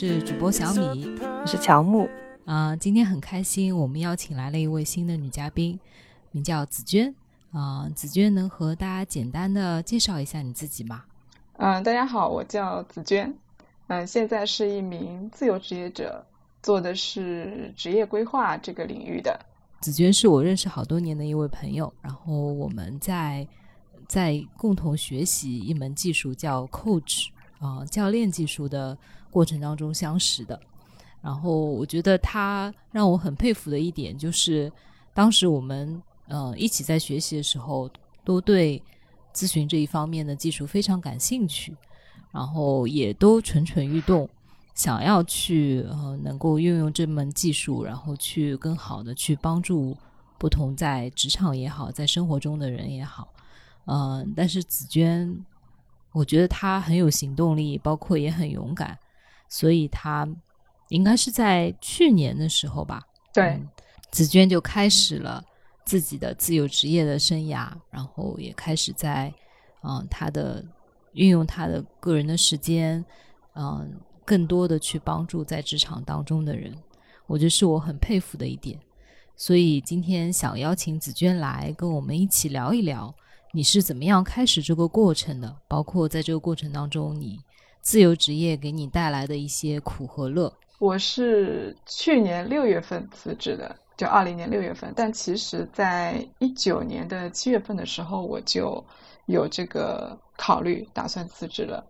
是主播小米。我是乔木，啊、今天很开心，我们邀请来了一位新的女嘉宾，名叫紫娟。啊、紫娟能和大家简单的介绍一下你自己吗？嗯，大家好，我叫紫娟，嗯，现在是一名自由职业者，做的是职业规划这个领域的。紫娟是我认识好多年的一位朋友，然后我们在在共同学习一门技术叫 coach 啊、教练技术的过程当中相识的。然后我觉得他让我很佩服的一点就是，当时我们呃一起在学习的时候，都对咨询这一方面的技术非常感兴趣，然后也都蠢蠢欲动，想要去呃能够运用这门技术，然后去更好的去帮助不同在职场也好，在生活中的人也好，嗯、但是紫娟，我觉得她很有行动力，包括也很勇敢，所以他应该是在去年的时候吧，对，嗯紫娟就开始了自己的自由职业的生涯，然后也开始在嗯他的运用他的个人的时间，嗯，更多的去帮助在职场当中的人，我觉得是我很佩服的一点。所以今天想邀请紫娟来跟我们一起聊一聊，你是怎么样开始这个过程的，包括在这个过程当中，你自由职业给你带来的一些苦和乐。我是去年六月份辞职的，就二零年六月份。但其实，在一九年的七月份的时候，我就有这个考虑，打算辞职了。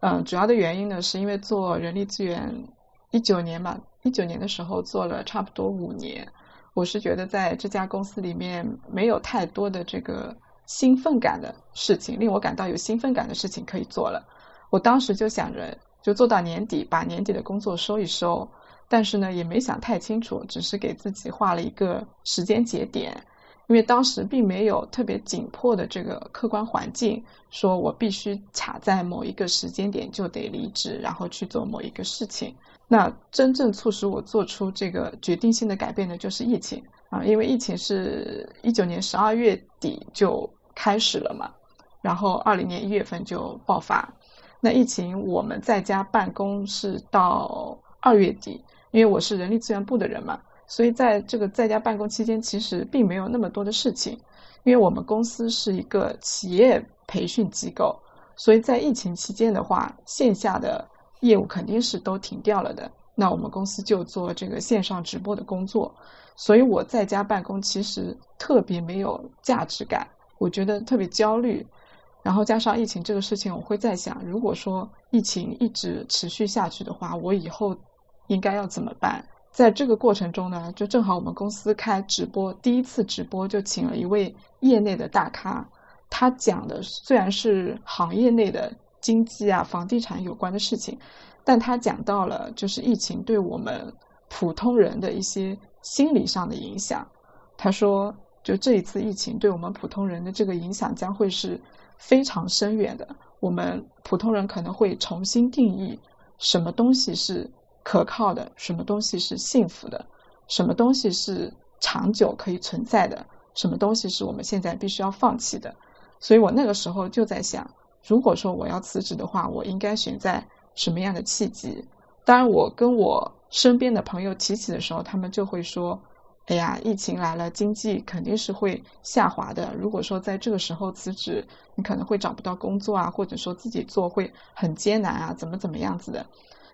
嗯，主要的原因呢，是因为做人力资源，一九年吧，一九年的时候做了差不多五年，我是觉得在这家公司里面没有太多的这个兴奋感的事情，令我感到有兴奋感的事情可以做了。我当时就想着，就做到年底，把年底的工作收一收。但是呢，也没想太清楚，只是给自己画了一个时间节点，因为当时并没有特别紧迫的这个客观环境，说我必须卡在某一个时间点就得离职，然后去做某一个事情。那真正促使我做出这个决定性的改变的，就是疫情啊，因为疫情是一九年十二月底就开始了嘛，然后二零年一月份就爆发。那疫情我们在家办公是到二月底，因为我是人力资源部的人嘛，所以在这个在家办公期间，其实并没有那么多的事情，因为我们公司是一个企业培训机构，所以在疫情期间的话，线下的业务肯定是都停掉了的。那我们公司就做这个线上直播的工作，所以我在家办公其实特别没有价值感，我觉得特别焦虑。然后加上疫情这个事情，我会在想，如果说疫情一直持续下去的话，我以后应该要怎么办？在这个过程中呢，就正好我们公司开直播，第一次直播就请了一位业内的大咖，他讲的虽然是行业内的经济啊、房地产有关的事情，但他讲到了就是疫情对我们普通人的一些心理上的影响。他说，就这一次疫情对我们普通人的这个影响将会是非常深远的。我们普通人可能会重新定义什么东西是可靠的，什么东西是幸福的，什么东西是长久可以存在的，什么东西是我们现在必须要放弃的。所以我那个时候就在想，如果说我要辞职的话，我应该选在什么样的契机？当然，我跟我身边的朋友提起的时候，他们就会说。哎呀，疫情来了，经济肯定是会下滑的。如果说在这个时候辞职，你可能会找不到工作啊，或者说自己做会很艰难啊，怎么怎么样子的。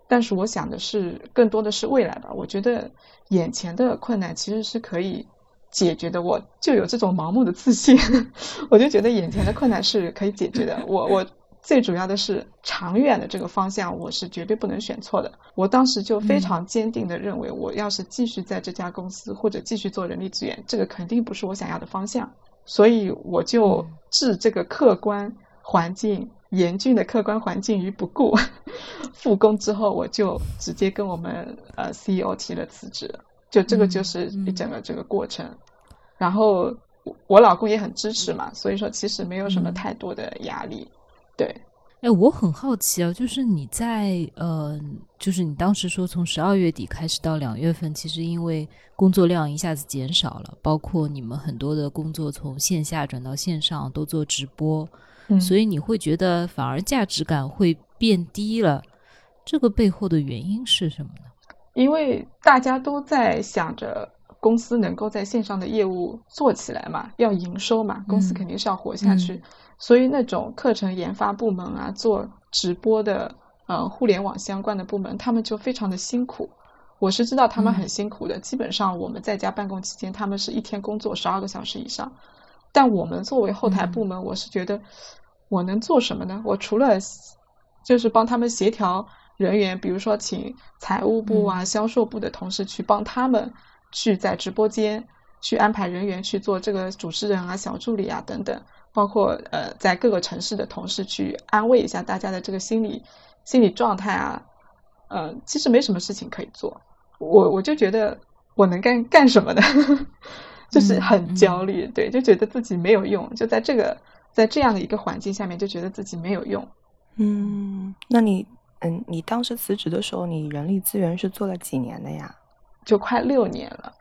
但是我想的是，更多的是未来吧。我觉得眼前的困难其实是可以解决的。我就有这种盲目的自信，我就觉得眼前的困难是可以解决的。我我。最主要的是长远的这个方向，我是绝对不能选错的。我当时就非常坚定的认为，我要是继续在这家公司或者继续做人力资源，这个肯定不是我想要的方向。所以我就置这个客观环境严峻的客观环境于不顾。复工之后，我就直接跟我们呃 CEO 提了辞职。就这个就是一整个这个过程。然后我老公也很支持嘛，所以说其实没有什么太多的压力。对，哎，我很好奇啊，就是你在呃，就是你当时说从十二月底开始到两月份，其实因为工作量一下子减少了，包括你们很多的工作从线下转到线上都做直播，所以你会觉得反而价值感会变低了。这个背后的原因是什么呢？因为大家都在想着公司能够在线上的业务做起来嘛，要营收嘛，公司肯定是要活下去。所以那种课程研发部门啊，做直播的，呃，互联网相关的部门，他们就非常的辛苦。我是知道他们很辛苦的。基本上我们在家办公期间，他们是一天工作十二个小时以上。但我们作为后台部门，我是觉得我能做什么呢？我除了就是帮他们协调。人员，比如说请财务部啊、销售部的同事去帮他们去在直播间去安排人员去做这个主持人啊、小助理啊等等，包括呃在各个城市的同事去安慰一下大家的这个心理心理状态啊，呃，其实没什么事情可以做，我我就觉得我能干干什么呢？就是很焦虑，对，就觉得自己没有用，就在这个在这样的一个环境下面，就觉得自己没有用。嗯，那你？嗯，你当时辞职的时候，你人力资源是做了几年的呀？就快六年了，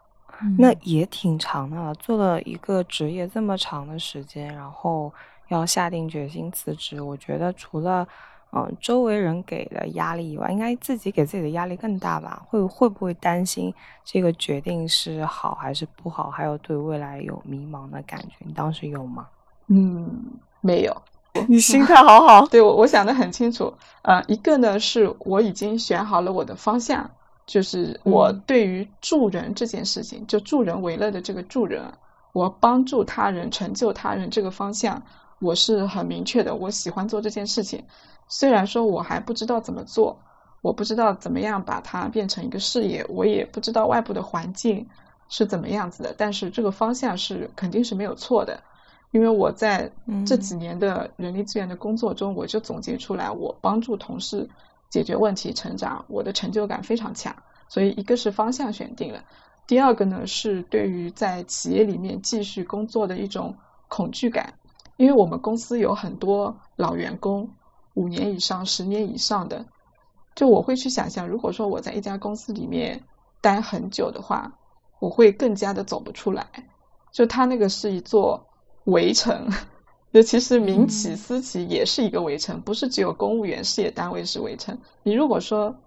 那也挺长的。做了一个职业这么长的时间，然后要下定决心辞职，我觉得除了嗯周围人给的压力以外，应该自己给自己的压力更大吧？会会不会担心这个决定是好还是不好？还有对未来有迷茫的感觉？你当时有吗？嗯，没有。你心态好好，对我我想的很清楚。呃，一个呢是我已经选好了我的方向，就是我对于助人这件事情，就助人为乐的这个助人，我帮助他人、成就他人这个方向，我是很明确的。我喜欢做这件事情，虽然说我还不知道怎么做，我不知道怎么样把它变成一个事业，我也不知道外部的环境是怎么样子的，但是这个方向是肯定是没有错的。因为我在这几年的人力资源的工作中，我就总结出来，我帮助同事解决问题、成长，我的成就感非常强。所以，一个是方向选定了，第二个呢是对于在企业里面继续工作的一种恐惧感。因为我们公司有很多老员工，五年以上、十年以上的，就我会去想象，如果说我在一家公司里面待很久的话，我会更加的走不出来。就他那个是一座。围城，就其实民企、私企也是一个围城，不是只有公务员事业单位是围城。你如果说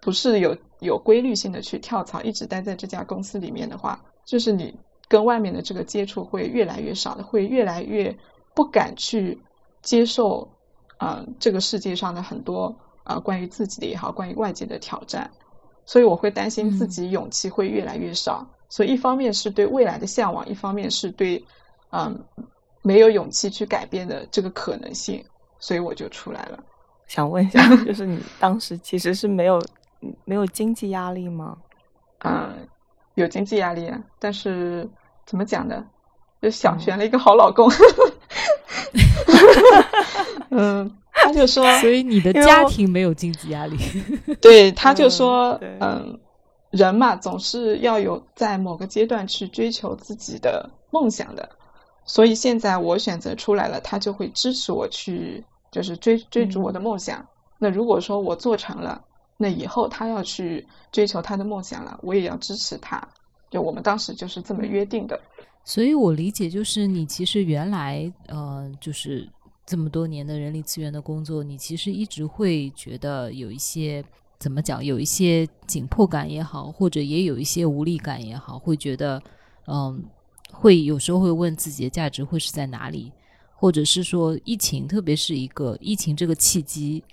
不是有有规律性的去跳槽，一直待在这家公司里面的话，就是你跟外面的这个接触会越来越少的，会越来越不敢去接受啊这个世界上的很多啊关于自己的也好，关于外界的挑战。所以我会担心自己勇气会越来越少。所以一方面是对未来的向往，一方面是对。嗯，没有勇气去改变的这个可能性，所以我就出来了。想问一下，就是你当时其实是没有没有经济压力吗？嗯，有经济压力，但是怎么讲呢？就想选了一个好老公。嗯，他就说，所以你的家庭没有经济压力。对，他就说，嗯，人嘛，总是要有在某个阶段去追求自己的梦想的。所以现在我选择出来了，他就会支持我去，就是追追逐我的梦想。那如果说我做成了，那以后他要去追求他的梦想了，我也要支持他。就我们当时就是这么约定的。所以我理解，就是你其实原来呃，就是这么多年的人力资源的工作，你其实一直会觉得有一些怎么讲，有一些紧迫感也好，或者也有一些无力感也好，会觉得嗯。会有时候会问自己的价值会是在哪里，或者是说疫情，特别是一个疫情这个契机，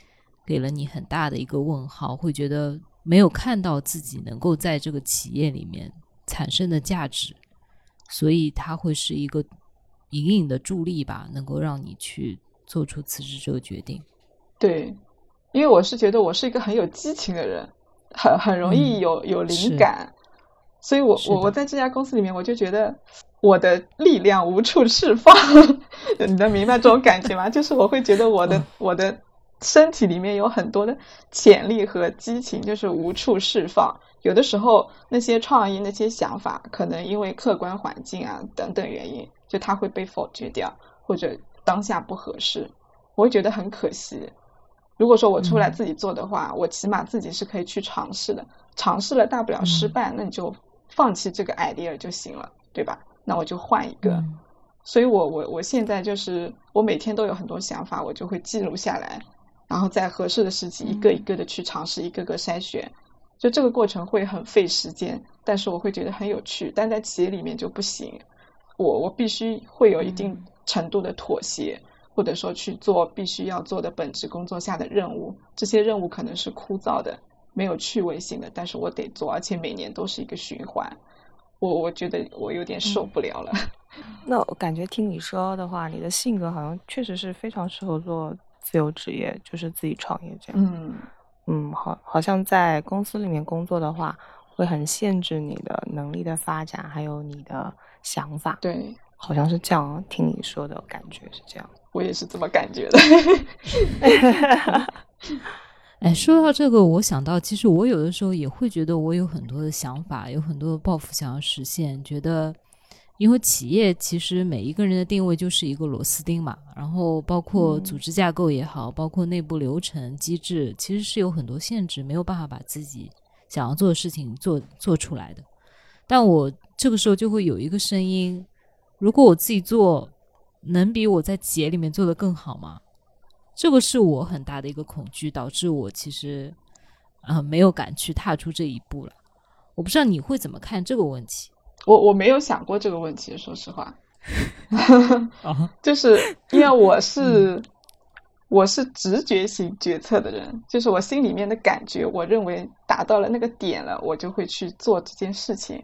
给了你很大的一个问号，会觉得没有看到自己能够在这个企业里面产生的价值，所以它会是一个隐隐的助力吧，能够让你去做出辞职这个决定。对，因为我是觉得我是一个很有激情的人，很很容易有有灵感。所以，我我我在这家公司里面，我就觉得我的力量无处释放。你能明白这种感觉吗？就是我会觉得我的我的身体里面有很多的潜力和激情，就是无处释放。有的时候，那些创意、那些想法，可能因为客观环境啊等等原因，就它会被否决掉，或者当下不合适，我会觉得很可惜。如果说我出来自己做的话，我起码自己是可以去尝试的，尝试了大不了失败，那你就放弃这个 idea 就行了，对吧？那我就换一个。所以我我我现在就是我每天都有很多想法，我就会记录下来，然后在合适的时机一个一个的去尝试，一个个筛选。就这个过程会很费时间，但是我会觉得很有趣。但在企业里面就不行，我我必须会有一定程度的妥协。或者说去做必须要做的本职工作下的任务，这些任务可能是枯燥的、没有趣味性的，但是我得做，而且每年都是一个循环。我我觉得我有点受不了了。那我感觉听你说的话，你的性格好像确实是非常适合做自由职业，就是自己创业这样。嗯嗯，好，好像在公司里面工作的话，会很限制你的能力的发展，还有你的想法。对。好像是这样，听你说的感觉是这样，我也是这么感觉的。哎，说到这个，我想到，其实我有的时候也会觉得，我有很多的想法，有很多的抱负想要实现。觉得，因为企业其实每一个人的定位就是一个螺丝钉嘛，然后包括组织架构也好，包括内部流程机制，其实是有很多限制，没有办法把自己想要做的事情做做出来的。但我这个时候就会有一个声音。如果我自己做，能比我在企业里面做的更好吗？这个是我很大的一个恐惧，导致我其实啊没有敢去踏出这一步了。我不知道你会怎么看这个问题。我我没有想过这个问题，说实话，就是 因为我是我是直觉型决策的人，就是我心里面的感觉，我认为达到了那个点了，我就会去做这件事情。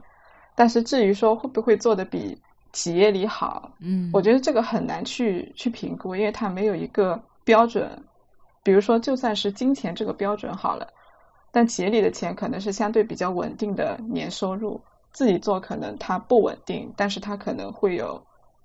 但是至于说会不会做的比企业里好，嗯，我觉得这个很难去去评估，因为它没有一个标准。比如说，就算是金钱这个标准好了，但企业里的钱可能是相对比较稳定的年收入，自己做可能它不稳定，但是它可能会有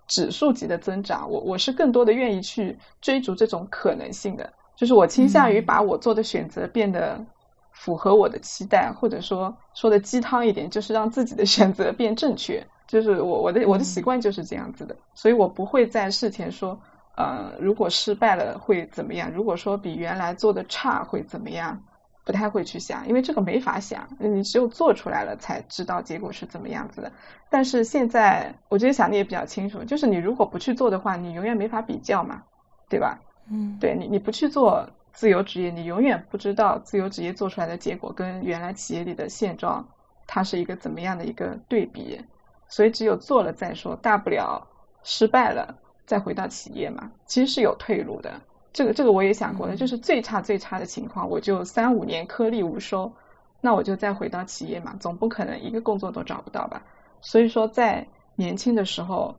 指数级的增长。我我是更多的愿意去追逐这种可能性的，就是我倾向于把我做的选择变得符合我的期待，或者说说的鸡汤一点，就是让自己的选择变正确。就是我我的我的习惯就是这样子的，所以我不会在事前说，呃，如果失败了会怎么样？如果说比原来做的差会怎么样？不太会去想，因为这个没法想，你只有做出来了才知道结果是怎么样子的。但是现在我觉得想的也比较清楚，就是你如果不去做的话，你永远没法比较嘛，对吧？嗯，对你你不去做自由职业，你永远不知道自由职业做出来的结果跟原来企业里的现状，它是一个怎么样的一个对比。所以只有做了再说，大不了失败了再回到企业嘛，其实是有退路的。这个这个我也想过的，就是最差最差的情况，我就三五年颗粒无收，那我就再回到企业嘛，总不可能一个工作都找不到吧。所以说在年轻的时候，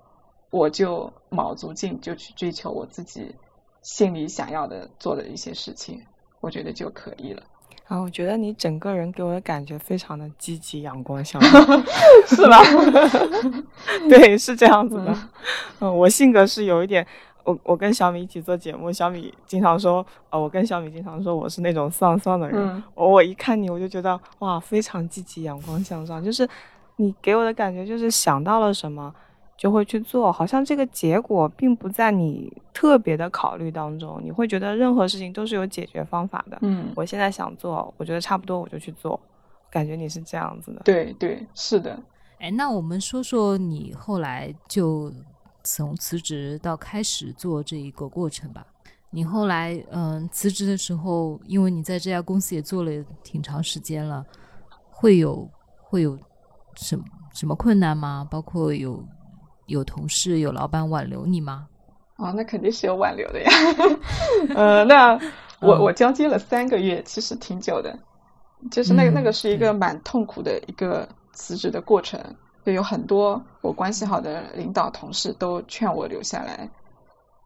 我就卯足劲就去追求我自己心里想要的做的一些事情，我觉得就可以了。啊，我觉得你整个人给我的感觉非常的积极、阳光、向上，是吧？对，是这样子的。嗯，我性格是有一点，我我跟小米一起做节目，小米经常说，呃，我跟小米经常说我是那种丧丧的人。我我一看你，我就觉得哇，非常积极、阳光、向上，就是你给我的感觉就是想到了什么。就会去做，好像这个结果并不在你特别的考虑当中，你会觉得任何事情都是有解决方法的。嗯，我现在想做，我觉得差不多我就去做，感觉你是这样子的。对对，是的。哎，那我们说说你后来就从辞职到开始做这一个过程吧。你后来嗯辞职的时候，因为你在这家公司也做了挺长时间了，会有会有什么什么困难吗？包括有。有同事有老板挽留你吗？哦，那肯定是有挽留的呀。呃，那我我交接了三个月，其实挺久的。就是那个那个是一个蛮痛苦的一个辞职的过程，就有很多我关系好的领导同事都劝我留下来。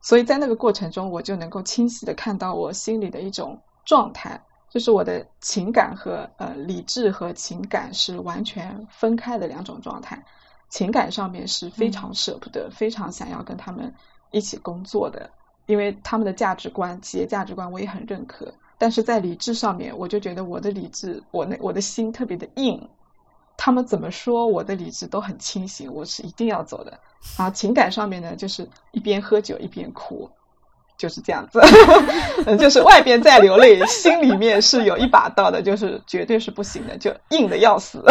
所以在那个过程中，我就能够清晰的看到我心里的一种状态，就是我的情感和呃理智和情感是完全分开的两种状态。情感上面是非常舍不得，非常想要跟他们一起工作的，因为他们的价值观、企业价值观我也很认可。但是在理智上面，我就觉得我的理智，我那我的心特别的硬。他们怎么说，我的理智都很清醒，我是一定要走的。然后情感上面呢，就是一边喝酒一边哭，就是这样子，嗯，就是外边在流泪，心里面是有一把刀的，就是绝对是不行的，就硬的要死。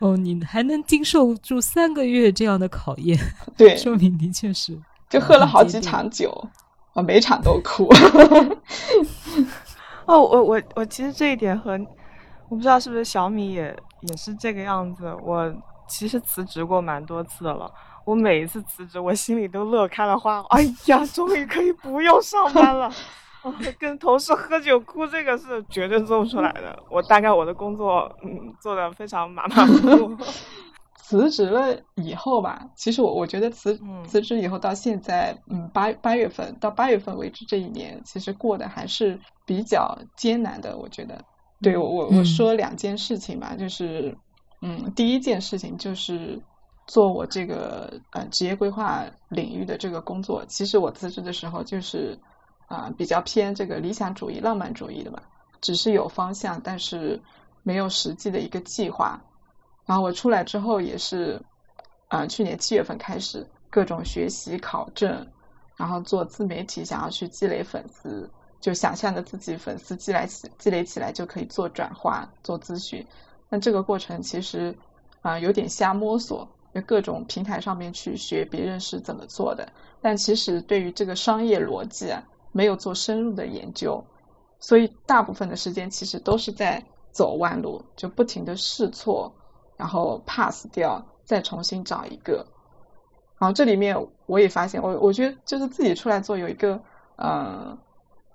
哦，你还能经受住三个月这样的考验，对，说明的确是就喝了好几场酒，啊，每场都哭。哦，我我我其实这一点和我不知道是不是小米也也是这个样子。我其实辞职过蛮多次的了。我每一次辞职，我心里都乐开了花。哎呀，终于可以不用上班了！跟同事喝酒哭，这个是绝对做不出来的。我大概我的工作，嗯，做的非常马马虎虎。辞职了以后吧，其实我我觉得辞辞职以后到现在，嗯，八八月份到八月份为止这一年，其实过得还是比较艰难的。我觉得，对我我我说两件事情吧，就是，嗯，第一件事情就是。做我这个呃职业规划领域的这个工作，其实我辞职的时候就是啊比较偏这个理想主义、浪漫主义的吧，只是有方向，但是没有实际的一个计划。然后我出来之后也是啊去年七月份开始各种学习考证，然后做自媒体，想要去积累粉丝，就想象着自己粉丝积累起积累起来就可以做转化、做咨询。那这个过程其实啊有点瞎摸索。在各种平台上面去学别人是怎么做的，但其实对于这个商业逻辑啊，没有做深入的研究，所以大部分的时间其实都是在走弯路，就不停的试错，然后 pass 掉，再重新找一个。然后这里面我也发现，我我觉得就是自己出来做有一个，呃，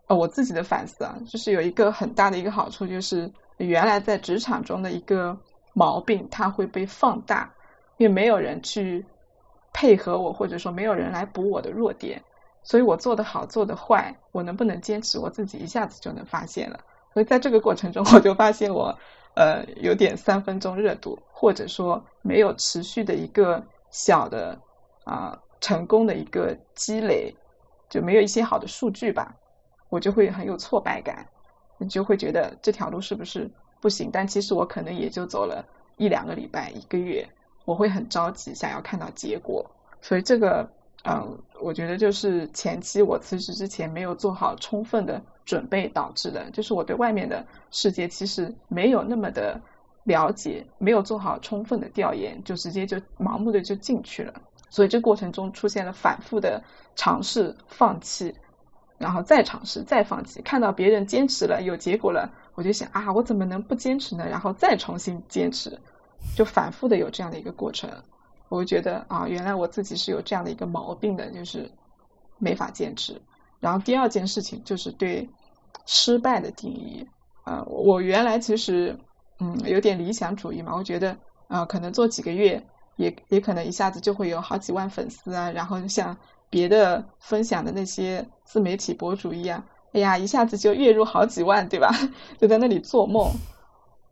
呃，我自己的反思啊，就是有一个很大的一个好处，就是原来在职场中的一个毛病，它会被放大。因为没有人去配合我，或者说没有人来补我的弱点，所以我做的好，做的坏，我能不能坚持，我自己一下子就能发现了。所以在这个过程中，我就发现我呃有点三分钟热度，或者说没有持续的一个小的啊成功的一个积累，就没有一些好的数据吧，我就会很有挫败感，你就会觉得这条路是不是不行？但其实我可能也就走了一两个礼拜，一个月。我会很着急，想要看到结果，所以这个，嗯，我觉得就是前期我辞职之前没有做好充分的准备导致的，就是我对外面的世界其实没有那么的了解，没有做好充分的调研，就直接就盲目的就进去了，所以这过程中出现了反复的尝试、放弃，然后再尝试、再放弃，看到别人坚持了有结果了，我就想啊，我怎么能不坚持呢？然后再重新坚持。就反复的有这样的一个过程，我会觉得啊，原来我自己是有这样的一个毛病的，就是没法坚持。然后第二件事情就是对失败的定义啊，我原来其实嗯有点理想主义嘛，我觉得啊可能做几个月也也可能一下子就会有好几万粉丝啊，然后像别的分享的那些自媒体博主一样，哎呀一下子就月入好几万，对吧？就在那里做梦，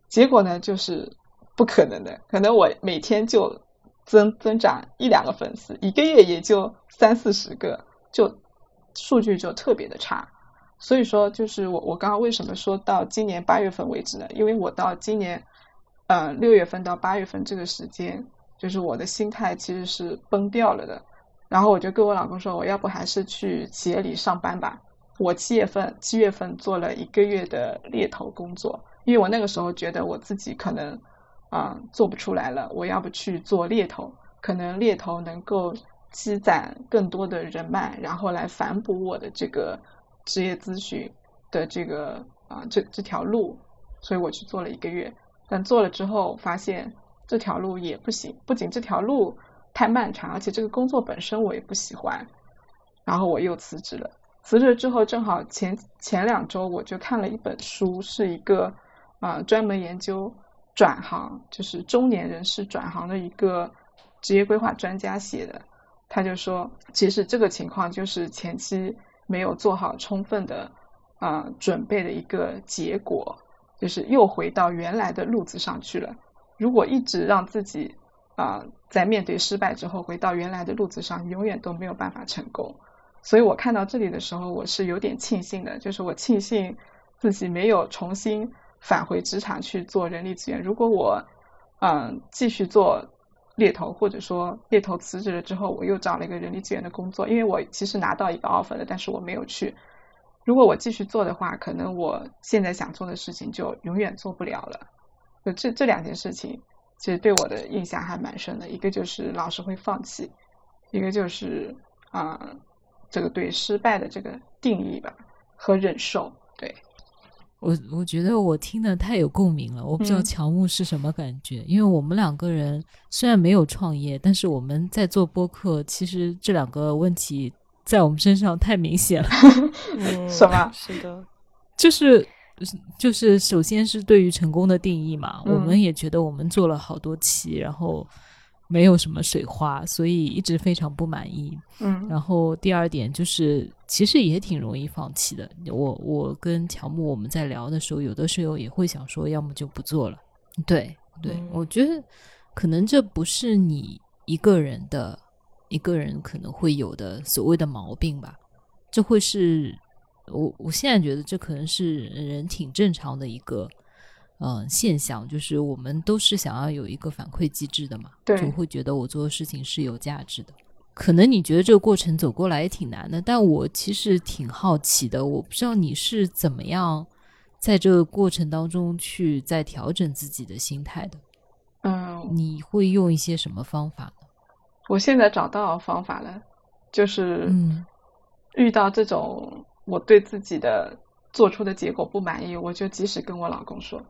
结果呢就是。不可能的，可能我每天就增增长一两个粉丝，一个月也就三四十个，就数据就特别的差。所以说，就是我我刚刚为什么说到今年八月份为止呢？因为我到今年呃六月份到八月份这个时间，就是我的心态其实是崩掉了的。然后我就跟我老公说，我要不还是去企业里上班吧。我七月份七月份做了一个月的猎头工作，因为我那个时候觉得我自己可能。啊，做不出来了，我要不去做猎头？可能猎头能够积攒更多的人脉，然后来反哺我的这个职业咨询的这个啊这这条路。所以我去做了一个月，但做了之后发现这条路也不行，不仅这条路太漫长，而且这个工作本身我也不喜欢。然后我又辞职了。辞职之后，正好前前两周我就看了一本书，是一个啊专门研究。转行就是中年人士转行的一个职业规划专家写的，他就说，其实这个情况就是前期没有做好充分的啊准备的一个结果，就是又回到原来的路子上去了。如果一直让自己啊在面对失败之后回到原来的路子上，永远都没有办法成功。所以我看到这里的时候，我是有点庆幸的，就是我庆幸自己没有重新。返回职场去做人力资源。如果我，嗯，继续做猎头，或者说猎头辞职了之后，我又找了一个人力资源的工作，因为我其实拿到一个 offer 了，但是我没有去。如果我继续做的话，可能我现在想做的事情就永远做不了了。就这这两件事情，其实对我的印象还蛮深的。一个就是老是会放弃，一个就是啊，这个对失败的这个定义吧和忍受。对我，我觉得我听的太有共鸣了。我不知道乔木是什么感觉，因为我们两个人虽然没有创业，但是我们在做播客，其实这两个问题。在我们身上太明显了，什么？是的，就是就是，首先是对于成功的定义嘛，我们也觉得我们做了好多期，然后没有什么水花，所以一直非常不满意。嗯，然后第二点就是，其实也挺容易放弃的。我我跟乔木我们在聊的时候，有的时候也会想说，要么就不做了。对对，我觉得可能这不是你一个人的。一个人可能会有的所谓的毛病吧，这会是我我现在觉得这可能是人挺正常的一个嗯现象，就是我们都是想要有一个反馈机制的嘛，就会觉得我做的事情是有价值的。可能你觉得这个过程走过来也挺难的，但我其实挺好奇的，我不知道你是怎么样在这个过程当中去在调整自己的心态的，嗯，你会用一些什么方法？我现在找到方法了，就是遇到这种我对自己的做出的结果不满意，我就及时跟我老公说，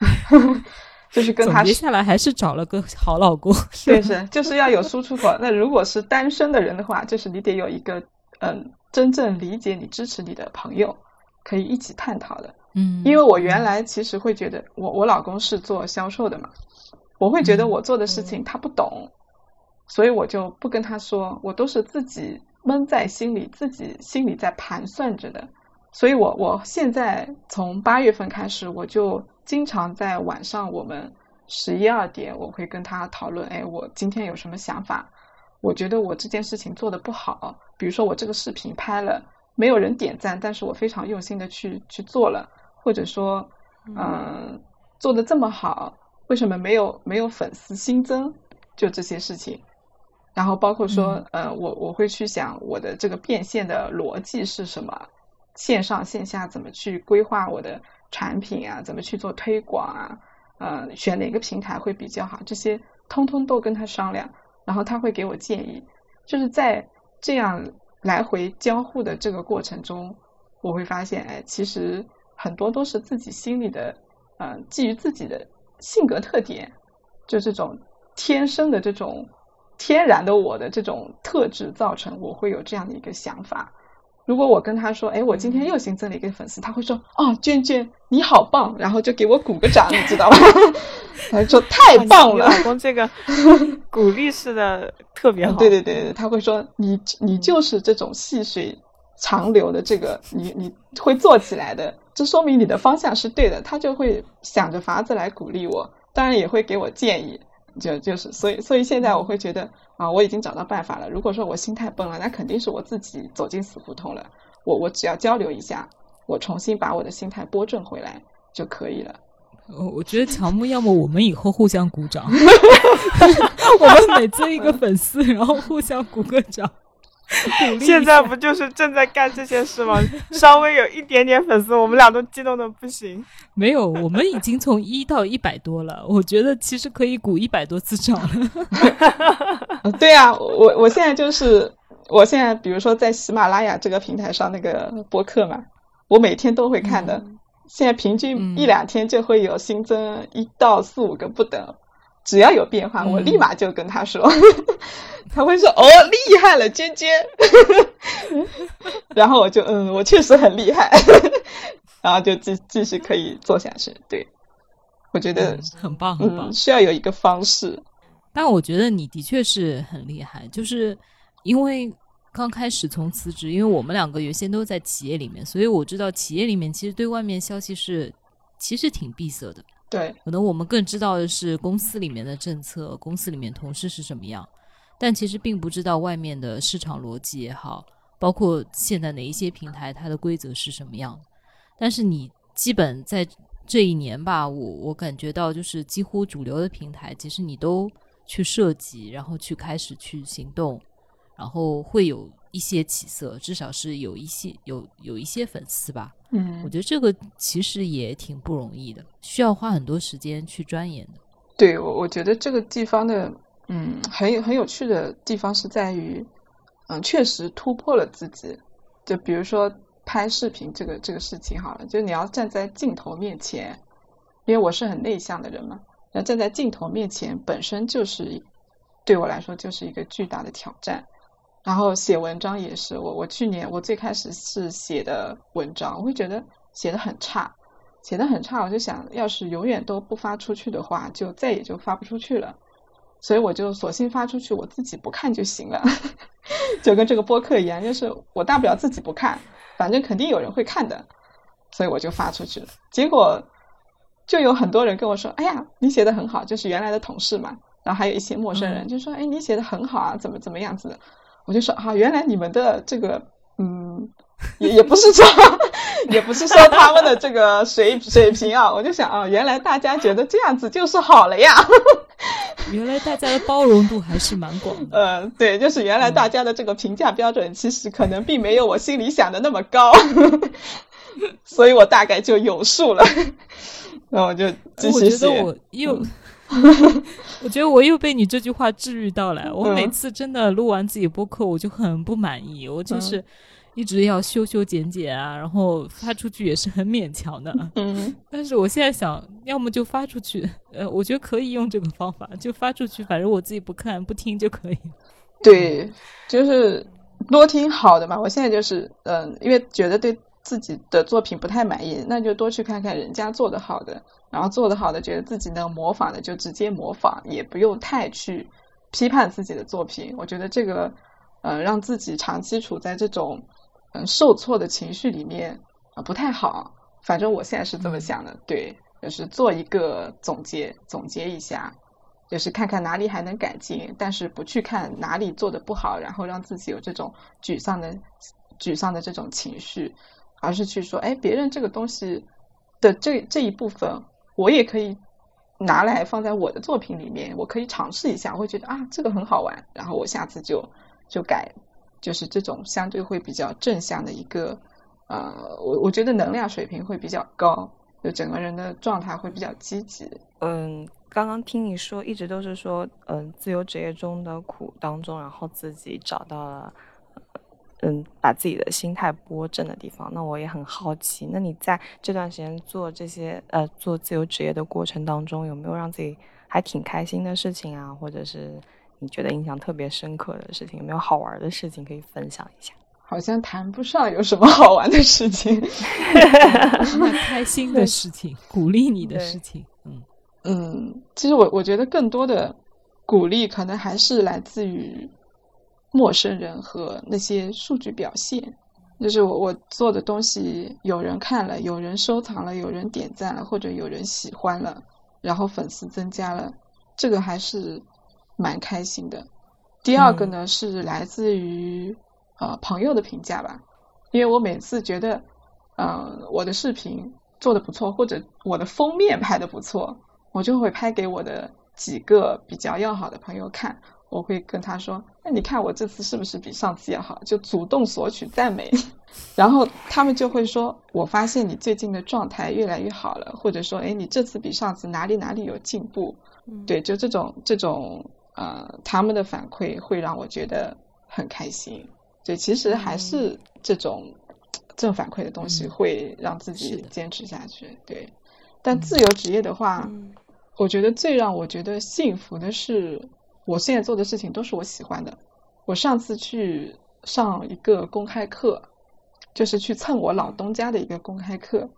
就是跟他接下来还是找了个好老公，对 是，就是要有输出口。那如果是单身的人的话，就是你得有一个嗯真正理解你、支持你的朋友，可以一起探讨的。嗯，因为我原来其实会觉得，我我老公是做销售的嘛，我会觉得我做的事情他不懂。所以我就不跟他说，我都是自己闷在心里，自己心里在盘算着的。所以我我现在从八月份开始，我就经常在晚上我们十一二点，我会跟他讨论，哎，我今天有什么想法？我觉得我这件事情做的不好，比如说我这个视频拍了没有人点赞，但是我非常用心的去去做了，或者说，嗯，做的这么好，为什么没有没有粉丝新增？就这些事情。然后包括说，呃，我我会去想我的这个变现的逻辑是什么，线上线下怎么去规划我的产品啊，怎么去做推广啊，呃，选哪个平台会比较好，这些通通都跟他商量，然后他会给我建议，就是在这样来回交互的这个过程中，我会发现，哎，其实很多都是自己心里的，嗯，基于自己的性格特点，就这种天生的这种。天然的我的这种特质造成我会有这样的一个想法。如果我跟他说：“哎，我今天又新增了一个粉丝。”他会说：“哦，娟娟你好棒！”然后就给我鼓个掌，你知道吗？他说：“太棒了！”老公这个鼓励式的特别好。对对对，他会说：“你你就是这种细水长流的这个，你你会做起来的，这说明你的方向是对的。”他就会想着法子来鼓励我，当然也会给我建议。就就是，所以所以现在我会觉得啊，我已经找到办法了。如果说我心态崩了，那肯定是我自己走进死胡同了。我我只要交流一下，我重新把我的心态拨正回来就可以了。我我觉得乔木，要么我们以后互相鼓掌，我们每增一个粉丝，然后互相鼓个掌。现在不就是正在干这些事吗？稍微有一点点粉丝，我们俩都激动的不行。没有，我们已经从一到一百多了。我觉得其实可以鼓一百多次掌了。对啊，我我现在就是，我现在比如说在喜马拉雅这个平台上那个播客嘛，我每天都会看的。现在平均一两天就会有新增一到四五个不等。只要有变化，我立马就跟他说，他会说：“哦，厉害了，尖尖。” 然后我就嗯，我确实很厉害，然后就继继续可以做下去。对，我觉得很棒，很棒。需要有一个方式，但我觉得你的确是很厉害，就是因为刚开始从辞职，因为我们两个原先都在企业里面，所以我知道企业里面其实对外面消息是其实挺闭塞的。对，可能我们更知道的是公司里面的政策，公司里面同事是什么样，但其实并不知道外面的市场逻辑也好，包括现在哪一些平台它的规则是什么样。但是你基本在这一年吧，我我感觉到就是几乎主流的平台，其实你都去设计，然后去开始去行动，然后会有一些起色，至少是有一些有有一些粉丝吧。嗯，我觉得这个其实也挺不容易的，需要花很多时间去钻研的。对，我我觉得这个地方的，嗯，很有很有趣的地方是在于，嗯，确实突破了自己。就比如说拍视频这个这个事情好了，就你要站在镜头面前，因为我是很内向的人嘛，那站在镜头面前本身就是对我来说就是一个巨大的挑战。然后写文章也是，我我去年我最开始是写的文章，我会觉得写的很差。写的很差，我就想要是永远都不发出去的话，就再也就发不出去了。所以我就索性发出去，我自己不看就行了，就跟这个播客一样，就是我大不了自己不看，反正肯定有人会看的，所以我就发出去了。结果就有很多人跟我说：“哎呀，你写的很好。”就是原来的同事嘛，然后还有一些陌生人就说：“哎，你写的很好啊，怎么怎么样子的？”我就说：“啊，原来你们的这个，嗯。”也也不是说，也不是说他们的这个水水平啊，我就想啊，原来大家觉得这样子就是好了呀。原来大家的包容度还是蛮广的。嗯，对，就是原来大家的这个评价标准，其实可能并没有我心里想的那么高，所以我大概就有数了。那我就继续写。我觉得我又，我觉得我又被你这句话治愈到了。我每次真的录完自己播客，我就很不满意，我就是。一直要修修剪剪啊，然后发出去也是很勉强的。嗯，但是我现在想，要么就发出去，呃，我觉得可以用这个方法，就发出去，反正我自己不看不听就可以。对，就是多听好的嘛。我现在就是，嗯，因为觉得对自己的作品不太满意，那就多去看看人家做的好的，然后做的好的，觉得自己能模仿的就直接模仿，也不用太去批判自己的作品。我觉得这个，呃，让自己长期处在这种。嗯，受挫的情绪里面啊不太好，反正我现在是这么想的，对，就是做一个总结，总结一下，就是看看哪里还能改进，但是不去看哪里做的不好，然后让自己有这种沮丧的沮丧的这种情绪，而是去说，哎，别人这个东西的这这一部分，我也可以拿来放在我的作品里面，我可以尝试一下，我会觉得啊，这个很好玩，然后我下次就就改。就是这种相对会比较正向的一个，呃，我我觉得能量水平会比较高，就整个人的状态会比较积极。嗯，刚刚听你说，一直都是说，嗯，自由职业中的苦当中，然后自己找到了，嗯，把自己的心态拨正的地方。那我也很好奇，那你在这段时间做这些，呃，做自由职业的过程当中，有没有让自己还挺开心的事情啊，或者是？你觉得印象特别深刻的事情，有没有好玩的事情可以分享一下？好像谈不上有什么好玩的事情，开心的事情，鼓励你的事情。嗯嗯，其实我我觉得更多的鼓励可能还是来自于陌生人和那些数据表现，就是我我做的东西有人看了，有人收藏了，有人点赞了，或者有人喜欢了，然后粉丝增加了，这个还是。蛮开心的。第二个呢是来自于呃朋友的评价吧，因为我每次觉得，嗯，我的视频做的不错，或者我的封面拍的不错，我就会拍给我的几个比较要好的朋友看，我会跟他说，那你看我这次是不是比上次要好？就主动索取赞美，然后他们就会说，我发现你最近的状态越来越好了，或者说，哎，你这次比上次哪里哪里有进步？对，就这种这种。呃，他们的反馈会让我觉得很开心。对，其实还是这种正反馈的东西会让自己坚持下去。对，但自由职业的话，我觉得最让我觉得幸福的是，我现在做的事情都是我喜欢的。我上次去上一个公开课，就是去蹭我老东家的一个公开课，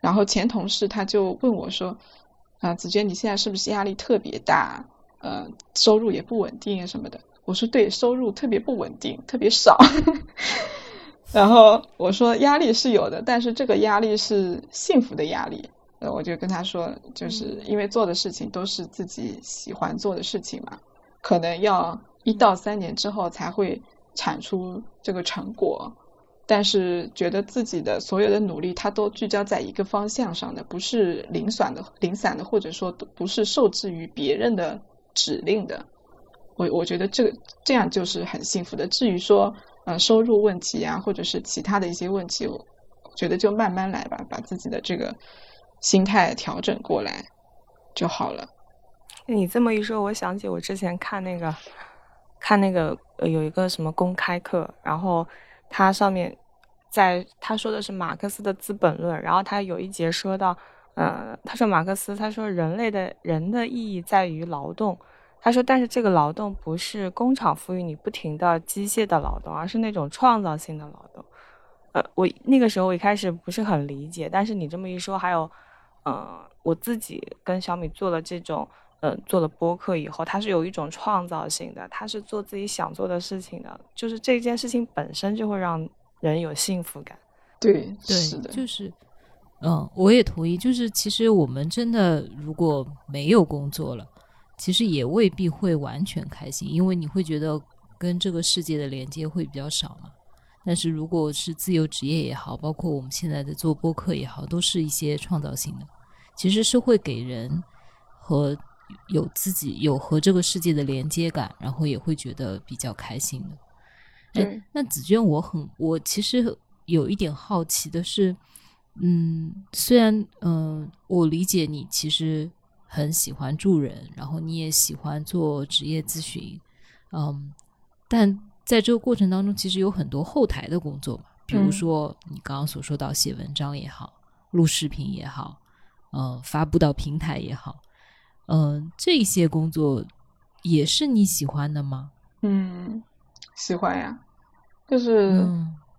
然后前同事他就问我说：“啊，子娟，你现在是不是压力特别大？”呃，收入也不稳定什么的。我说对，收入特别不稳定，特别少。然后我说压力是有的，但是这个压力是幸福的压力。呃，我就跟他说，就是因为做的事情都是自己喜欢做的事情嘛，可能要一到三年之后才会产出这个成果，但是觉得自己的所有的努力，它都聚焦在一个方向上的，不是零散的、零散的，或者说不是受制于别人的。指令的，我我觉得这个这样就是很幸福的。至于说呃收入问题啊，或者是其他的一些问题，我觉得就慢慢来吧，把自己的这个心态调整过来就好了。你这么一说，我想起我之前看那个看那个有一个什么公开课，然后它上面在他说的是马克思的《资本论》，然后他有一节说到。呃，他说马克思，他说人类的人的意义在于劳动。他说，但是这个劳动不是工厂赋予你不停的机械的劳动，而是那种创造性的劳动。呃，我那个时候我一开始不是很理解，但是你这么一说，还有，呃，我自己跟小米做了这种，呃，做了播客以后，它是有一种创造性的，它是做自己想做的事情的，就是这件事情本身就会让人有幸福感。对，对，是的，就是。嗯，我也同意。就是其实我们真的如果没有工作了，其实也未必会完全开心，因为你会觉得跟这个世界的连接会比较少嘛。但是如果是自由职业也好，包括我们现在的做播客也好，都是一些创造性的，其实是会给人和有自己有和这个世界的连接感，然后也会觉得比较开心的。对，那紫娟，我很我其实有一点好奇的是。嗯，虽然嗯，我理解你其实很喜欢助人，然后你也喜欢做职业咨询，嗯，但在这个过程当中，其实有很多后台的工作嘛，比如说你刚刚所说到写文章也好，录视频也好，嗯，发布到平台也好，嗯，这些工作也是你喜欢的吗？嗯，喜欢呀，就是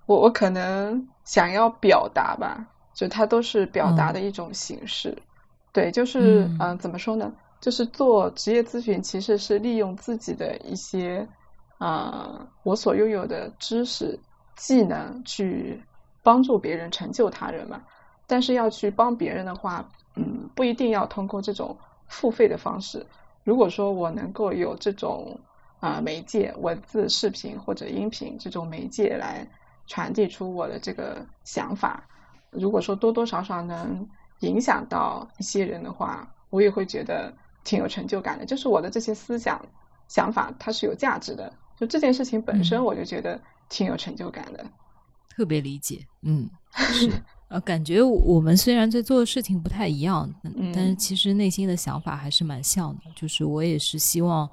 我我可能想要表达吧。就它都是表达的一种形式，对，就是嗯，怎么说呢？就是做职业咨询，其实是利用自己的一些啊，我所拥有的知识、技能去帮助别人、成就他人嘛。但是要去帮别人的话，嗯，不一定要通过这种付费的方式。如果说我能够有这种啊媒介，文字、视频或者音频这种媒介来传递出我的这个想法。如果说多多少少能影响到一些人的话，我也会觉得挺有成就感的。就是我的这些思想想法，它是有价值的。就这件事情本身，我就觉得挺有成就感的。特别理解，嗯，是呃，感觉我们虽然在做的事情不太一样，但是其实内心的想法还是蛮像的。就是我也是希望，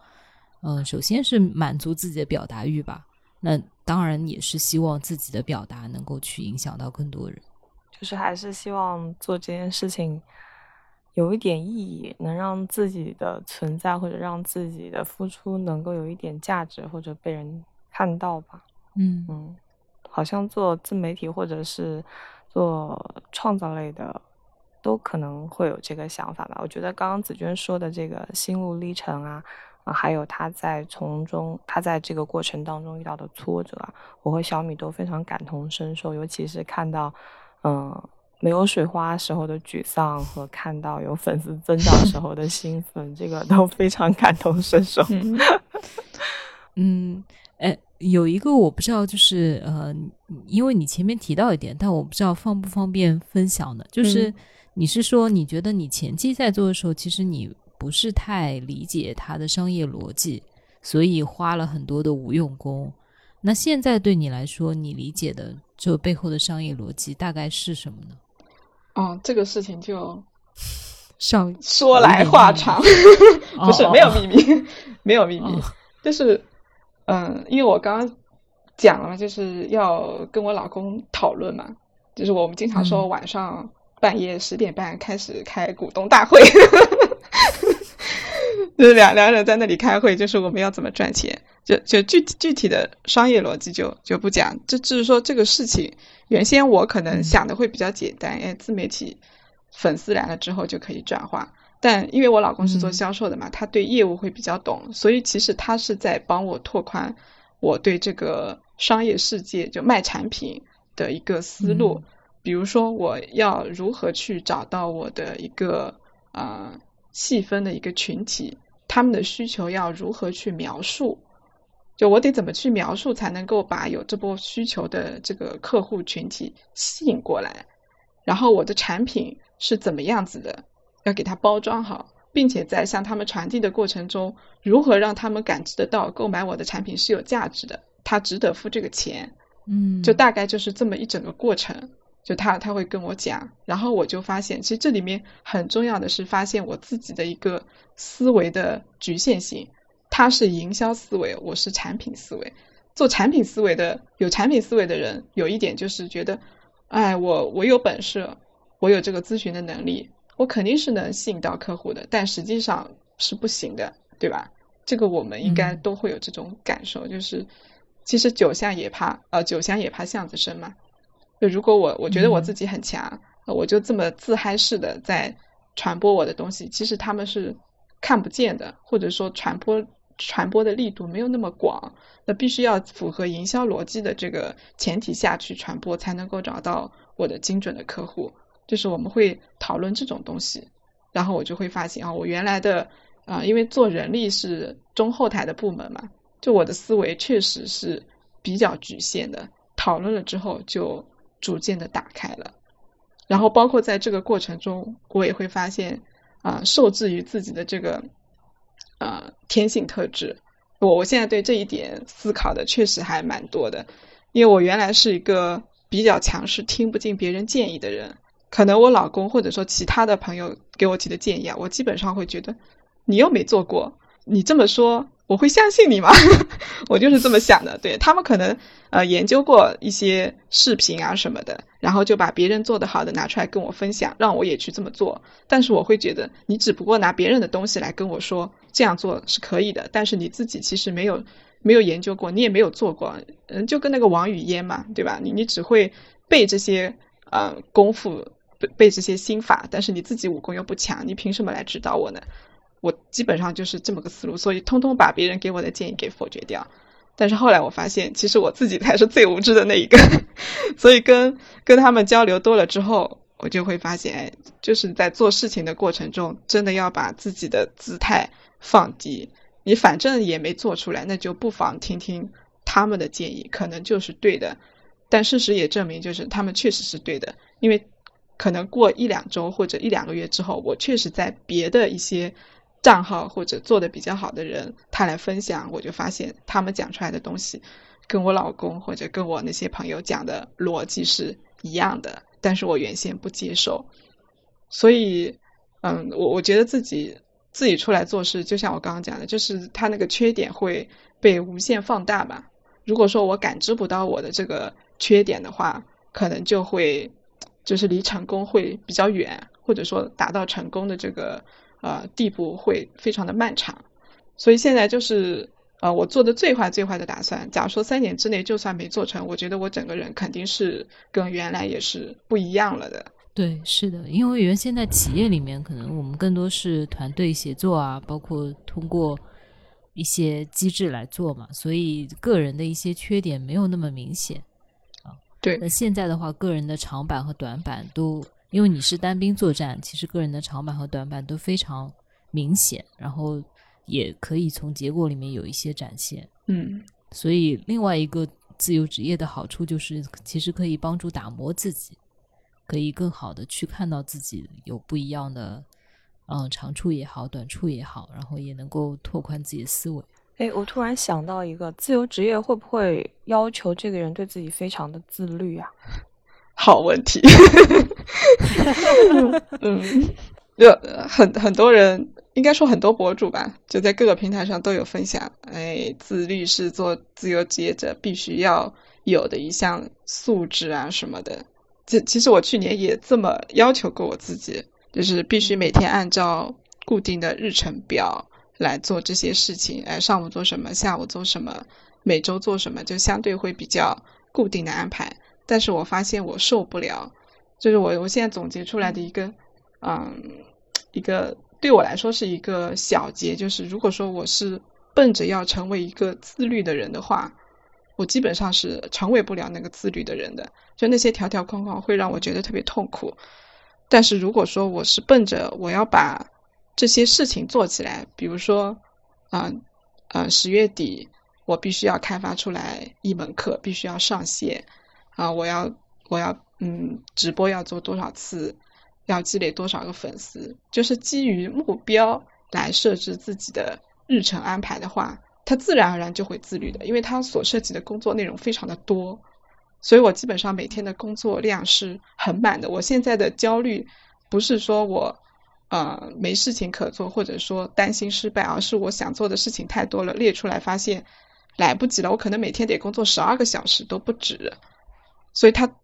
嗯，首先是满足自己的表达欲吧。那当然也是希望自己的表达能够去影响到更多人。就是还是希望做这件事情有一点意义，能让自己的存在或者让自己的付出能够有一点价值或者被人看到吧。嗯嗯，好像做自媒体或者是做创造类的，都可能会有这个想法吧。我觉得刚刚紫娟说的这个心路历程啊，啊，还有他在从中他在这个过程当中遇到的挫折啊，我和小米都非常感同身受，尤其是看到。嗯，没有水花时候的沮丧和看到有粉丝增长时候的兴奋，这个都非常感同身受。嗯，哎，有一个我不知道，就是呃，因为你前面提到一点，但我不知道方不方便分享呢，就是你是说你觉得你前期在做的时候，其实你不是太理解它的商业逻辑，所以花了很多的无用功。那现在对你来说，你理解的这背后的商业逻辑大概是什么呢？哦，这个事情就 上说来话长，不是 没有秘密，没有秘密，就是嗯，因为我刚刚讲了嘛，就是要跟我老公讨论嘛，就是我们经常说晚上半夜十点半开始开股东大会。就是两两人在那里开会，就是我们要怎么赚钱，就就具体具体的商业逻辑就就不讲，就只是说这个事情，原先我可能想的会比较简单，哎，自媒体粉丝来了之后就可以转化，但因为我老公是做销售的嘛，他对业务会比较懂，所以其实他是在帮我拓宽我对这个商业世界就卖产品的一个思路，比如说我要如何去找到我的一个啊细分的一个群体。他们的需求要如何去描述？就我得怎么去描述，才能够把有这波需求的这个客户群体吸引过来？然后我的产品是怎么样子的？要给它包装好，并且在向他们传递的过程中，如何让他们感知得到购买我的产品是有价值的，他值得付这个钱。嗯，就大概就是这么一整个过程。就他他会跟我讲，然后我就发现，其实这里面很重要的是发现我自己的一个思维的局限性。他是营销思维，我是产品思维。做产品思维的有产品思维的人，有一点就是觉得，哎，我我有本事，我有这个咨询的能力，我肯定是能吸引到客户的。但实际上是不行的，对吧？这个我们应该都会有这种感受，就是其实酒香也怕呃酒香也怕巷子深嘛。就如果我我觉得我自己很强，我就这么自嗨式的在传播我的东西，其实他们是看不见的，或者说传播传播的力度没有那么广。那必须要符合营销逻辑的这个前提下去传播，才能够找到我的精准的客户。就是我们会讨论这种东西，然后我就会发现啊，我原来的啊，因为做人力是中后台的部门嘛，就我的思维确实是比较局限的。讨论了之后就。逐渐的打开了，然后包括在这个过程中，我也会发现啊，受制于自己的这个啊天性特质，我我现在对这一点思考的确实还蛮多的，因为我原来是一个比较强势、听不进别人建议的人，可能我老公或者说其他的朋友给我提的建议啊，我基本上会觉得你又没做过，你这么说。我会相信你吗？我就是这么想的。对他们可能呃研究过一些视频啊什么的，然后就把别人做的好的拿出来跟我分享，让我也去这么做。但是我会觉得你只不过拿别人的东西来跟我说这样做是可以的，但是你自己其实没有没有研究过，你也没有做过。嗯，就跟那个王语嫣嘛，对吧？你你只会背这些呃功夫背这些心法，但是你自己武功又不强，你凭什么来指导我呢？我基本上就是这么个思路，所以通通把别人给我的建议给否决掉。但是后来我发现，其实我自己才是最无知的那一个。所以跟跟他们交流多了之后，我就会发现，哎，就是在做事情的过程中，真的要把自己的姿态放低。你反正也没做出来，那就不妨听听他们的建议，可能就是对的。但事实也证明，就是他们确实是对的，因为可能过一两周或者一两个月之后，我确实在别的一些。账号或者做的比较好的人，他来分享，我就发现他们讲出来的东西，跟我老公或者跟我那些朋友讲的逻辑是一样的，但是我原先不接受，所以，嗯，我我觉得自己自己出来做事，就像我刚刚讲的，就是他那个缺点会被无限放大吧。如果说我感知不到我的这个缺点的话，可能就会就是离成功会比较远，或者说达到成功的这个。呃，地步会非常的漫长，所以现在就是呃，我做的最坏最坏的打算。假如说三年之内就算没做成，我觉得我整个人肯定是跟原来也是不一样了的。对，是的，因为原先在企业里面，可能我们更多是团队协作啊，包括通过一些机制来做嘛，所以个人的一些缺点没有那么明显。对，那现在的话，个人的长板和短板都。因为你是单兵作战，其实个人的长板和短板都非常明显，然后也可以从结果里面有一些展现。嗯，所以另外一个自由职业的好处就是，其实可以帮助打磨自己，可以更好的去看到自己有不一样的，嗯，长处也好，短处也好，然后也能够拓宽自己的思维。哎，我突然想到一个，自由职业会不会要求这个人对自己非常的自律啊？好问题，嗯，就很很多人，应该说很多博主吧，就在各个平台上都有分享。哎，自律是做自由职业者必须要有的一项素质啊什么的。这其实我去年也这么要求过我自己，就是必须每天按照固定的日程表来做这些事情。哎，上午做什么，下午做什么，每周做什么，就相对会比较固定的安排。但是我发现我受不了，就是我我现在总结出来的一个，嗯，一个对我来说是一个小结，就是如果说我是奔着要成为一个自律的人的话，我基本上是成为不了那个自律的人的，就那些条条框框会让我觉得特别痛苦。但是如果说我是奔着我要把这些事情做起来，比如说，啊，呃，十月底我必须要开发出来一门课，必须要上线。啊，我要我要嗯，直播要做多少次？要积累多少个粉丝，就是基于目标来设置自己的日程安排的话，他自然而然就会自律的，因为他所涉及的工作内容非常的多，所以我基本上每天的工作量是很满的。我现在的焦虑不是说我呃没事情可做，或者说担心失败，而是我想做的事情太多了，列出来发现来不及了，我可能每天得工作十二个小时都不止，所以他。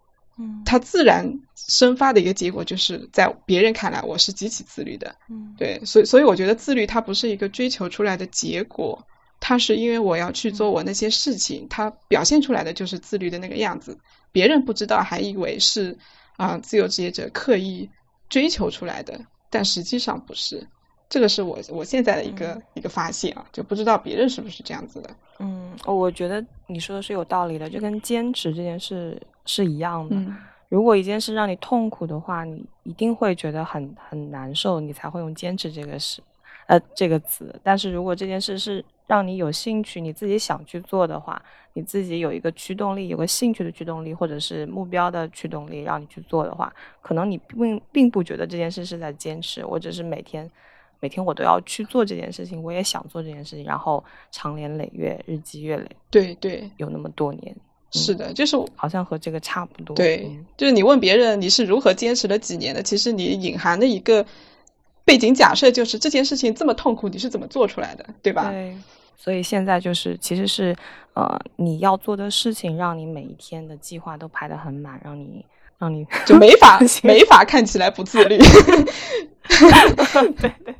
嗯，它自然生发的一个结果，就是在别人看来我是极其自律的。嗯，对，所以所以我觉得自律它不是一个追求出来的结果，它是因为我要去做我那些事情，它表现出来的就是自律的那个样子。别人不知道，还以为是啊自由职业者刻意追求出来的，但实际上不是。这个是我我现在的一个一个发现啊，就不知道别人是不是这样子的。嗯，我觉得你说的是有道理的，就跟坚持这件事是一样的。嗯，如果一件事让你痛苦的话，你一定会觉得很很难受，你才会用坚持这个事，呃，这个词。但是如果这件事是让你有兴趣，你自己想去做的话，你自己有一个驱动力，有个兴趣的驱动力，或者是目标的驱动力，让你去做的话，可能你并并不觉得这件事是在坚持，我只是每天。每天我都要去做这件事情，我也想做这件事情，然后长年累月、日积月累，对对，有那么多年。是的，就是好像和这个差不多。对，就是你问别人你是如何坚持了几年的，其实你隐含的一个背景假设就是这件事情这么痛苦，你是怎么做出来的，对吧？对。所以现在就是，其实是呃，你要做的事情，让你每一天的计划都排得很满，让你。让你就没法 没法看起来不自律。对对对，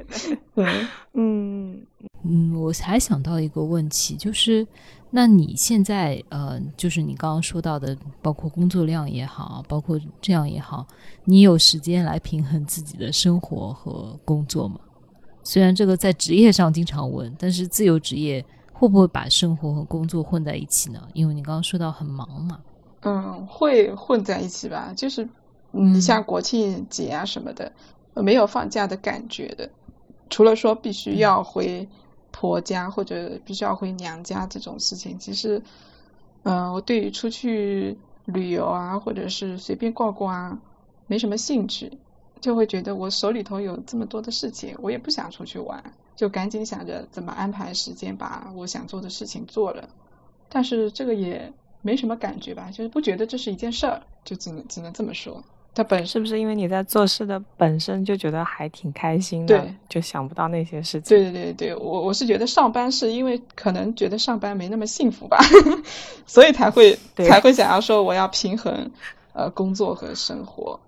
嗯嗯嗯，我还想到一个问题，就是那你现在呃，就是你刚刚说到的，包括工作量也好，包括这样也好，你有时间来平衡自己的生活和工作吗？虽然这个在职业上经常问，但是自由职业会不会把生活和工作混在一起呢？因为你刚刚说到很忙嘛。嗯，会混在一起吧，就是你像国庆节啊什么的，没有放假的感觉的。除了说必须要回婆家或者必须要回娘家这种事情，其实，嗯，我对于出去旅游啊，或者是随便逛逛啊，没什么兴趣，就会觉得我手里头有这么多的事情，我也不想出去玩，就赶紧想着怎么安排时间把我想做的事情做了。但是这个也。没什么感觉吧，就是不觉得这是一件事儿，就只能只能这么说。它本是不是因为你在做事的本身就觉得还挺开心的，就想不到那些事情。对对对对，我我是觉得上班是因为可能觉得上班没那么幸福吧，所以才会才会想要说我要平衡呃工作和生活。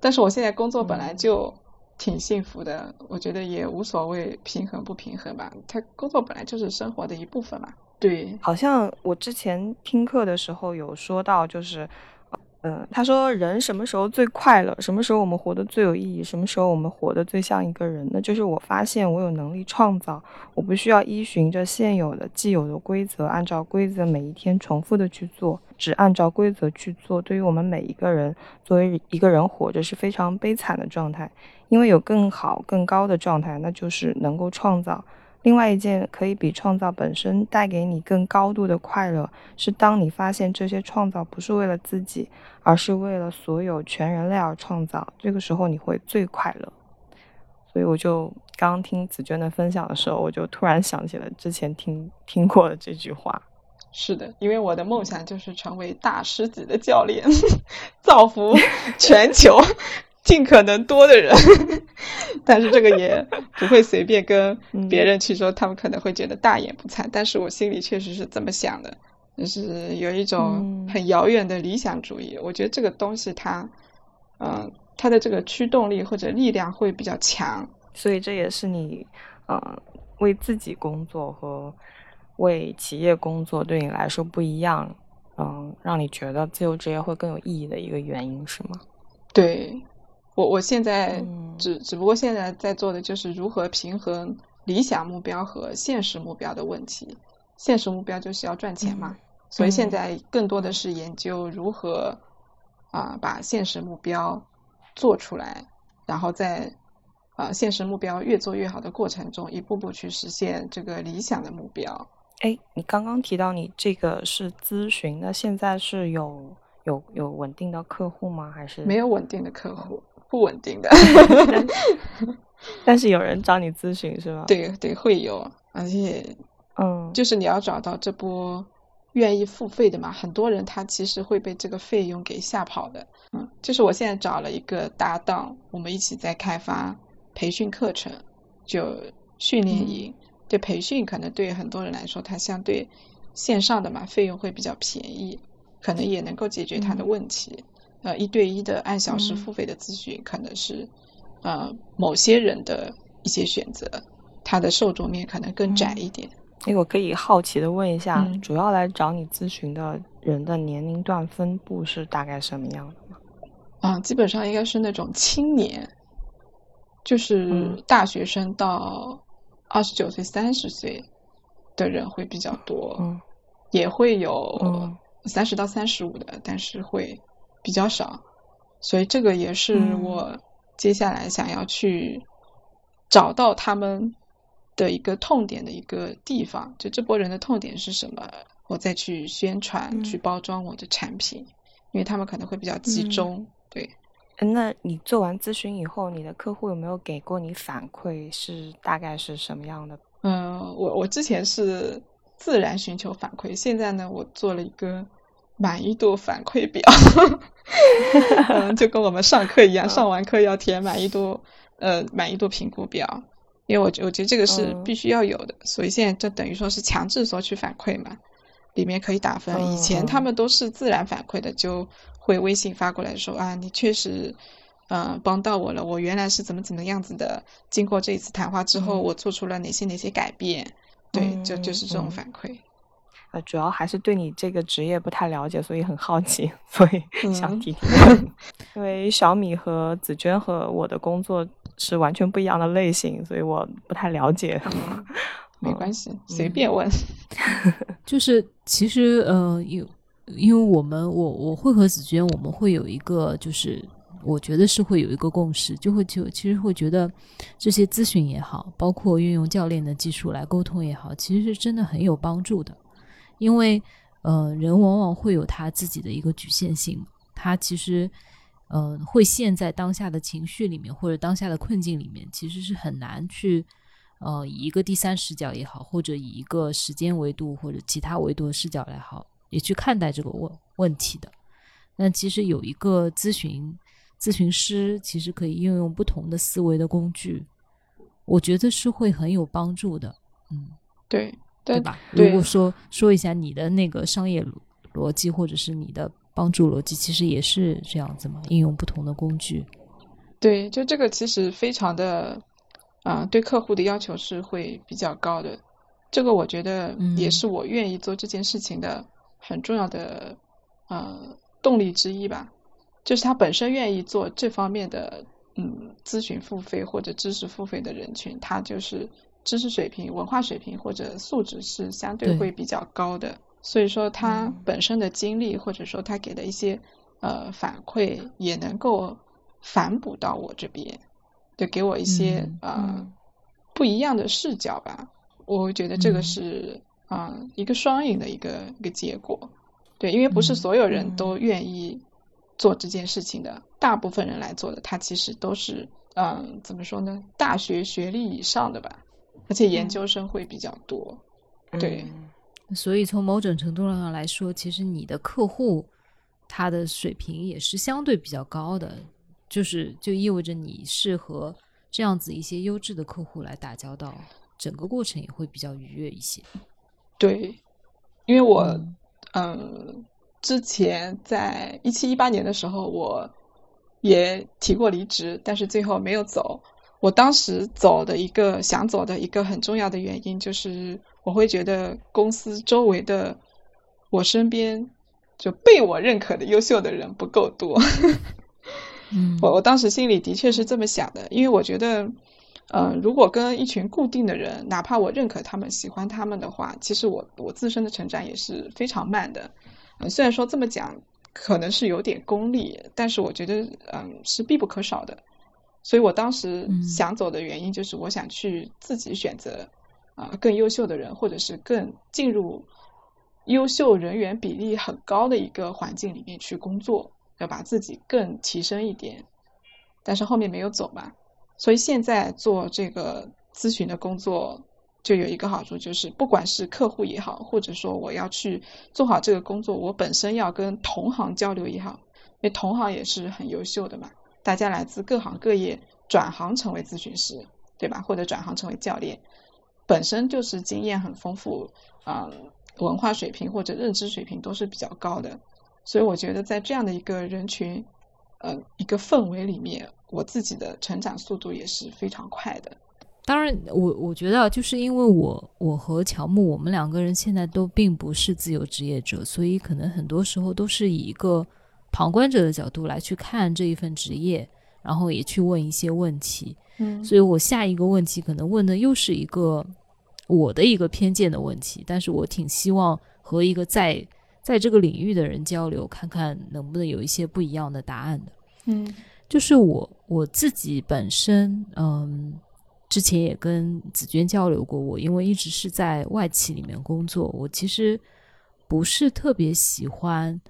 但是我现在工作本来就挺幸福的，我觉得也无所谓平衡不平衡吧。他工作本来就是生活的一部分嘛。对，好像我之前听课的时候有说到，就是，嗯，他说人什么时候最快乐，什么时候我们活得最有意义，什么时候我们活得最像一个人呢？就是我发现我有能力创造，我不需要依循着现有的既有的规则，按照规则每一天重复的去做，只按照规则去做。对于我们每一个人，作为一个人活着是非常悲惨的状态，因为有更好、更高的状态，那就是能够创造。另外一件可以比创造本身带给你更高度的快乐，是当你发现这些创造不是为了自己，而是为了所有全人类而创造，这个时候你会最快乐。所以我就刚听紫娟的分享的时候，我就突然想起了之前听听过的这句话。是的，因为我的梦想就是成为大师级的教练，造福全球。尽可能多的人，但是这个也不会随便跟别人去说，他们可能会觉得大言不惭。但是我心里确实是这么想的，就是有一种很遥远的理想主义。我觉得这个东西它，嗯，它的这个驱动力或者力量会比较强。所以这也是你，呃，为自己工作和为企业工作对你来说不一样，嗯，让你觉得自由职业会更有意义的一个原因是吗？对。我我现在只只不过现在在做的就是如何平衡理想目标和现实目标的问题。现实目标就是要赚钱嘛，所以现在更多的是研究如何啊把现实目标做出来，然后在啊现实目标越做越好的过程中，一步步去实现这个理想的目标。哎，你刚刚提到你这个是咨询，那现在是有有有稳定的客户吗？还是没有稳定的客户？不稳定的。但是有人找你咨询是吗？对对，会有，而且嗯，就是你要找到这波愿意付费的嘛。很多人他其实会被这个费用给吓跑的。嗯，就是我现在找了一个搭档，我们一起在开发培训课程，就训练营。对培训，可能对很多人来说，它相对线上的嘛，费用会比较便宜，可能也能够解决他的问题。呃，一对一的按小时付费的咨询，可能是呃某些人的一些选择，它的受众面可能更窄一点。哎，我可以好奇的问一下，嗯主要来找你咨询的人的年龄段分布是大概什么样的吗？啊、基本上应该是那种青年，就是嗯大学生到二十九岁、三十岁的人会比较多。嗯也会有嗯三十到三十五的，但是会比较少，所以这个也是嗯我接下来想要去找到他们的一个痛点的一个地方。就这波人的痛点是什么，我再去宣传、嗯去包装我的产品，因为他们可能会比较集嗯中。对，呃那你做完咨询以后，你的客户有没有给过你反馈？是大概是什么样的？嗯，我我之前是自然寻求反馈，现在呢，我做了一个满意度反馈表，嗯，就跟我们上课一样，上完课要填满意度，呃，满意度评估表，因为我觉我觉得这个是嗯必须要有的，所以现在就等于说是强制索取反馈嘛，里面可以打分。以前他嗯们都是自然反馈的，就会微信发过来说啊，你确实。呃，帮到我了。我原来是怎么怎么样子的，经过这一次谈话之后，嗯我做出了哪些哪些改变。对，就嗯就是这种嗯反馈。呃，主要还是对你这个职业不太了解，所以很好奇，所以想嗯提提问。因为小米和紫娟和我的工作是完全不一样的类型，所以我不太了解。嗯，没嗯关系，随便问。就是其实呃，因因为我们我我会和紫娟，我们会有一个就是。我觉得是会有一个共识，就会就其实会觉得这些咨询也好，包括运用教练的技术来沟通也好，其实是真的很有帮助的。因为呃，人往往会有他自己的一个局限性，他其实呃会陷在当下的情绪里面或者当下的困境里面，其实是很难去呃以一个第三视角也好，或者以一个时间维度或者其他维度的视角来好，也去看待这个问问题的。但其实有一个咨询咨询师，其实可以运用不同的思维的工具，我觉得是会很有帮助的。嗯，对，对对吧？对如果说说一下你的那个商业逻逻辑，或者是你的帮助逻辑，其实也是这样子嘛，应用不同的工具。对，就这个其实非常的，啊、对客户的要求是会比较高的。这个我觉得也嗯是我愿意做这件事情的很重要的呃动力之一吧。就是他本身愿意做这方面的嗯咨询付费或者知识付费的人群，他就是知识水平、文化水平或者素质是相对对会比较高的。所以说他嗯本身的经历或者说他给的一些呃反馈也能够反哺到我这边，就给我一些、嗯呃嗯不一样的视角吧。我觉得这个嗯是啊、呃一个双赢的一个一个结果。对，因为不是嗯所有人嗯都愿意做这件事情的，大部分人来做的，他其实都是嗯怎么说呢，大学学历以上的吧，而且研嗯究生会比较多。对嗯所以从某种程度上来说，其实你的客户他的水平也是相对比较高的，就是就意味着你是和这样子一些优质的客户来打交道，整个过程也会比较愉悦一些。对，因为我嗯嗯之前在一七一八年的时候，我也提过离职，但是最后没有走。我当时走的一个想走的一个很重要的原因，就是我会觉得公司周围的我身边就被我认可的优秀的人不够多。嗯 我我当时心里的确是这么想的，因为我觉得，呃，如果跟一群固定的人，哪怕我认可他们、喜欢他们的话，其实我我自身的成长也是非常慢的。嗯、虽然说这么讲可能是有点功利，但是我觉得，嗯、是必不可少的。所以我当时嗯想走的原因就是，我想去自己选择啊、更优秀的人，或者是更进入优秀人员比例很高的一个环境里面去工作，要把自己更提升一点。但是后面没有走嘛。所以现在做这个咨询的工作，就有一个好处，就是不管是客户也好，或者说我要去做好这个工作，我本身要跟同行交流也好，因为同行也是很优秀的嘛，大家来自各行各业，转行成为咨询师，对吧？或者转行成为教练，本身就是经验很丰富，嗯，文化水平或者认知水平都是比较高的。所以我觉得在这样的一个人群，呃，一个氛围里面，我自己的成长速度也是非常快的。当然，我我觉得就是因为我我和乔木我们两个人现在都并不是自由职业者，所以可能很多时候都是以一个旁观者的角度来去看这一份职业，然后也去问一些问题。嗯，所以我下一个问题可能问的又是一个我的一个偏见的问题，但是我挺希望和一个在在这个领域的人交流，看看能不能有一些不一样的答案的。嗯就是我我自己本身，嗯，之前也跟紫娟交流过，我因为一直是在外企里面工作，我其实不是特别喜欢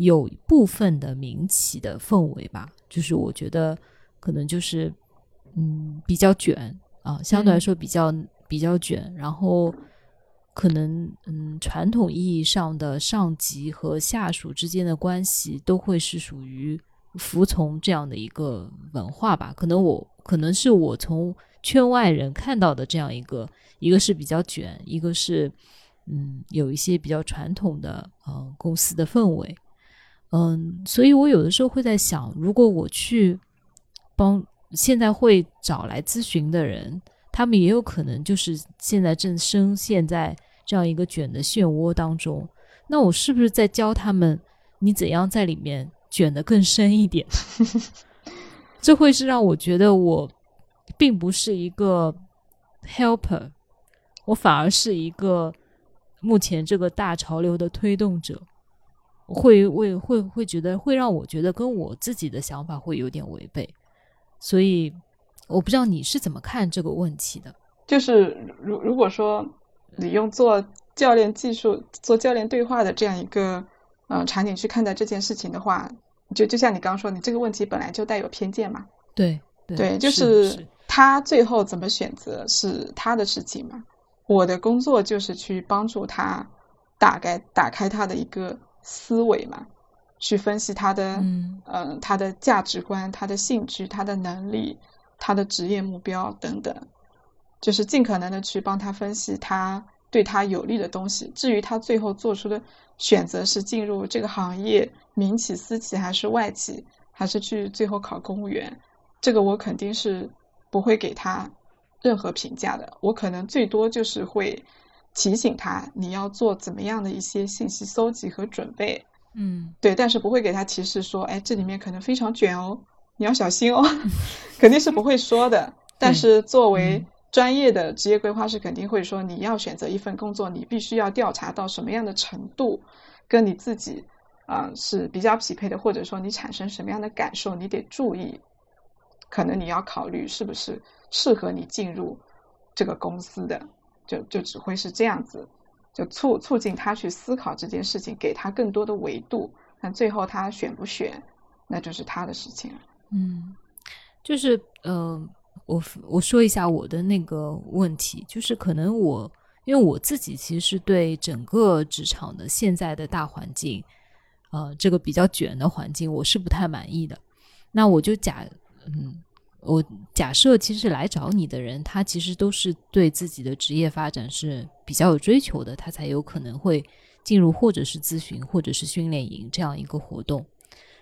有部分的民企的氛围吧，就是我觉得可能就是嗯比较卷啊，相对来说比较、比较卷，然后可能嗯传统意义上的上级和下属之间的关系都会是属于。服从这样的一个文化吧，可能我可能是我从圈外人看到的这样一个，一个是比较卷，一个是嗯有一些比较传统的呃公司的氛围，嗯，所以我有的时候会在想，如果我去帮现在会找来咨询的人，他们也有可能就是现在正深陷在这样一个卷的漩涡当中，那我是不是在教他们你怎样在里面？卷得更深一点，这会是让我觉得我并不是一个 helper，我反而是一个目前这个大潮流的推动者，会会会会觉得会让我觉得跟我自己的想法会有点违背，所以我不知道你是怎么看这个问题的。就是如如果说你用做教练技术、做教练对话的这样一个。呃，场景去看待这件事情的话，就就像你刚刚说，你这个问题本来就带有偏见嘛。对对，就是他最后怎么选择是他的事情嘛。我的工作就是去帮助他打开打开他的一个思维嘛，去分析他的嗯嗯他的价值观、他的兴趣、他的能力、他的职业目标等等，就是尽可能的去帮他分析他。对他有利的东西。至于他最后做出的选择是进入这个行业，民企、私企还是外企，还是去最后考公务员，这个我肯定是不会给他任何评价的。我可能最多就是会提醒他你要做怎么样的一些信息搜集和准备。嗯，对，但是不会给他提示说，哎，这里面可能非常卷哦，你要小心哦，肯定是不会说的。但是作为专业的职业规划师肯定会说，你要选择一份工作，你必须要调查到什么样的程度，跟你自己啊是比较匹配的，或者说你产生什么样的感受，你得注意。可能你要考虑是不是适合你进入这个公司的，就就只会是这样子，就促促进他去思考这件事情，给他更多的维度。那最后他选不选，那就是他的事情了。嗯，就是呃。我我说一下我的那个问题，就是可能我因为我自己其实是对整个职场的现在的大环境，呃，这个比较卷的环境，我是不太满意的。那我就假嗯，我假设其实来找你的人，他其实都是对自己的职业发展是比较有追求的，他才有可能会进入或者是咨询或者是训练营这样一个活动。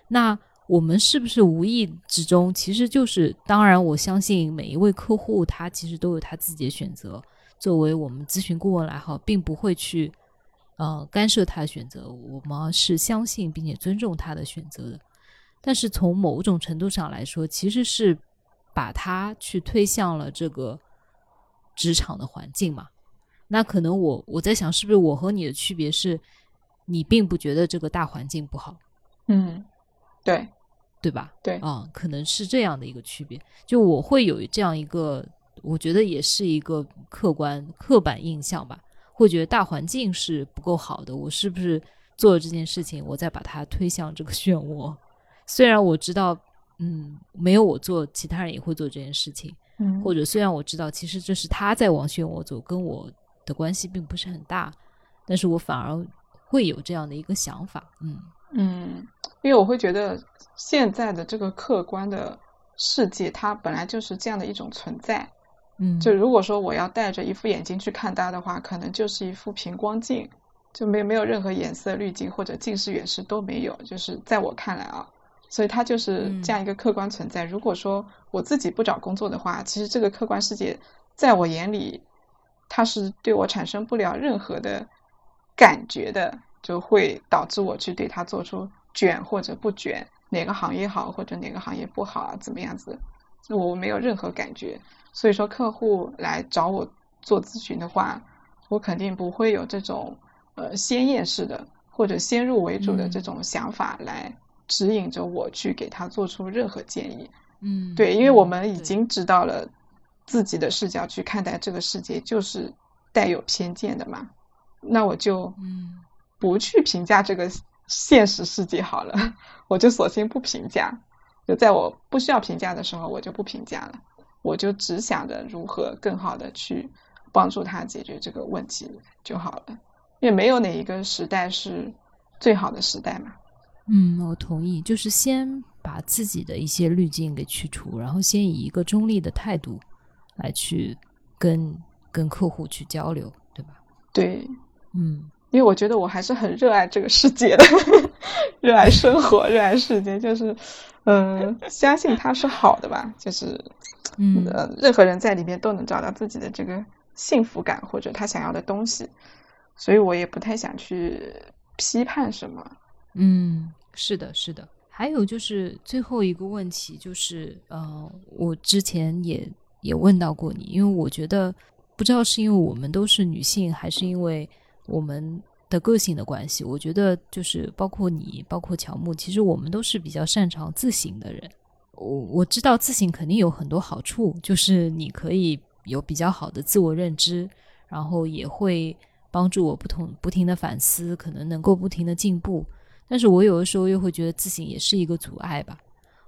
那我们是不是无意之中，其实就是当然，我相信每一位客户他其实都有他自己的选择。作为我们咨询顾问来好，并不会去呃干涉他的选择，我们是相信并且尊重他的选择的。但是从某种程度上来说，其实是把他去推向了这个职场的环境嘛。那可能我我在想，是不是我和你的区别是，你并不觉得这个大环境不好？嗯，对。对吧？对，啊，可能是这样的一个区别。就我会有这样一个，我觉得也是一个客观、刻板印象吧。会觉得大环境是不够好的，我是不是做了这件事情，我再把它推向这个漩涡？虽然我知道嗯，没有我做，其他人也会做这件事情。嗯，或者虽然我知道，其实这是他在往选我走，跟我的关系并不是很大，但是我反而会有这样的一个想法。嗯嗯，因为我会觉得现在的这个客观的世界，它本来就是这样的一种存在。嗯，就如果说我要戴着一副眼镜去看它的话，可能就是一副平光镜，就没没有任何颜色滤镜或者近视远视都没有。就是在我看来啊，所以它就是这样一个客观存在。如果说我自己不找工作的话，其实这个客观世界在我眼里，它是对我产生不了任何的感觉的，就会导致我去对它做出卷或者不卷，哪个行业好或者哪个行业不好啊，怎么样子，我没有任何感觉。所以说，客户来找我做咨询的话，我肯定不会有这种呃先验式的或者先入为主的这种想法来指引着我去给他做出任何建议。嗯，对，因为我嗯们已经知道了自己的视角去看待这个世界就是带有偏见的嘛，那我就嗯不去评价这个现实世界好了，我就索性不评价。就在我不需要评价的时候，我就不评价了，我就只想着如何更好的去帮助他解决这个问题就好了。因为没有哪一个时代是最好的时代嘛。嗯，我同意，就是先把自己的一些滤镜给去除，然后先以一个中立的态度来去跟跟客户去交流，对吧？对，嗯因为我觉得我还是很热爱这个世界的，热爱生活，热爱世界，就是，嗯、相信它是好的吧，就是，嗯呃，任何人在里面都能找到自己的这个幸福感或者他想要的东西，所以我也不太想去批判什么。嗯，是的，是的。还有就是最后一个问题，就是呃，我之前也也问到过你，因为我觉得不知道是因为我们都是女性，还是因为我们的个性的关系，我觉得就是包括你，包括乔木，其实我们都是比较擅长自省的人。我我知道自省肯定有很多好处，就是你可以有比较好的自我认知，然后也会帮助我不同不停的反思，可能能够不停的进步。但是我有的时候又会觉得自省也是一个阻碍吧。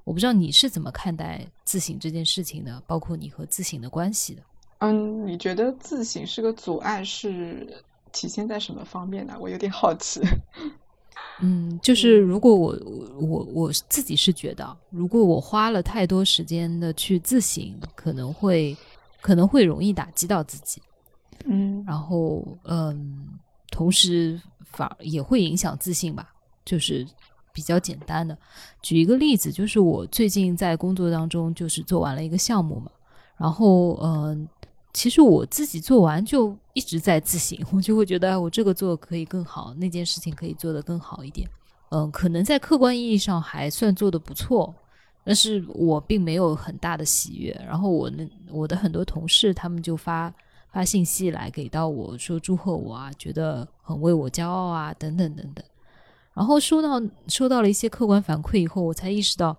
我不知道你是怎么看待自省这件事情的，包括你和自省的关系的。嗯，你觉得自省是个阻碍，是体现在什么方面呢？我有点好奇。嗯，就是如果我我我我自己是觉得，如果我花了太多时间的去自省，可能会可能会容易打击到自己，嗯然后嗯，同时反而也会影响自信吧。就是比较简单的，举一个例子，就是我最近在工作当中就是做完了一个项目嘛，然后嗯、其实我自己做完就一直在自省，我就会觉得我这个做可以更好，那件事情可以做得更好一点。嗯，可能在客观意义上还算做得不错，但是我并没有很大的喜悦。然后我那我的很多同事他们就发发信息来给到我说祝贺我啊，觉得很为我骄傲啊，等等等等。然后收到收到了一些客观反馈以后，我才意识到，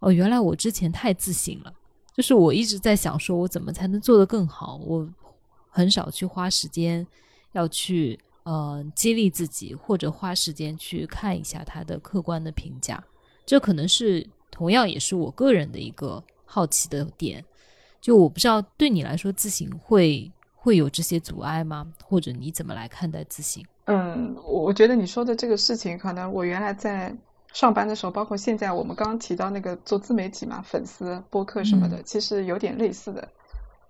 哦，原来我之前太自信了。就是我一直在想，说我怎么才能做得更好？我很少去花时间要去呃激励自己，或者花时间去看一下他的客观的评价。这可能是同样也是我个人的一个好奇的点。就我不知道对你来说，自省会会有这些阻碍吗？或者你怎么来看待自信？嗯，我我觉得你说的这个事情，可能我原来在上班的时候，包括现在我们刚刚提到那个做自媒体嘛，粉丝、播客什么的，嗯其实有点类似的，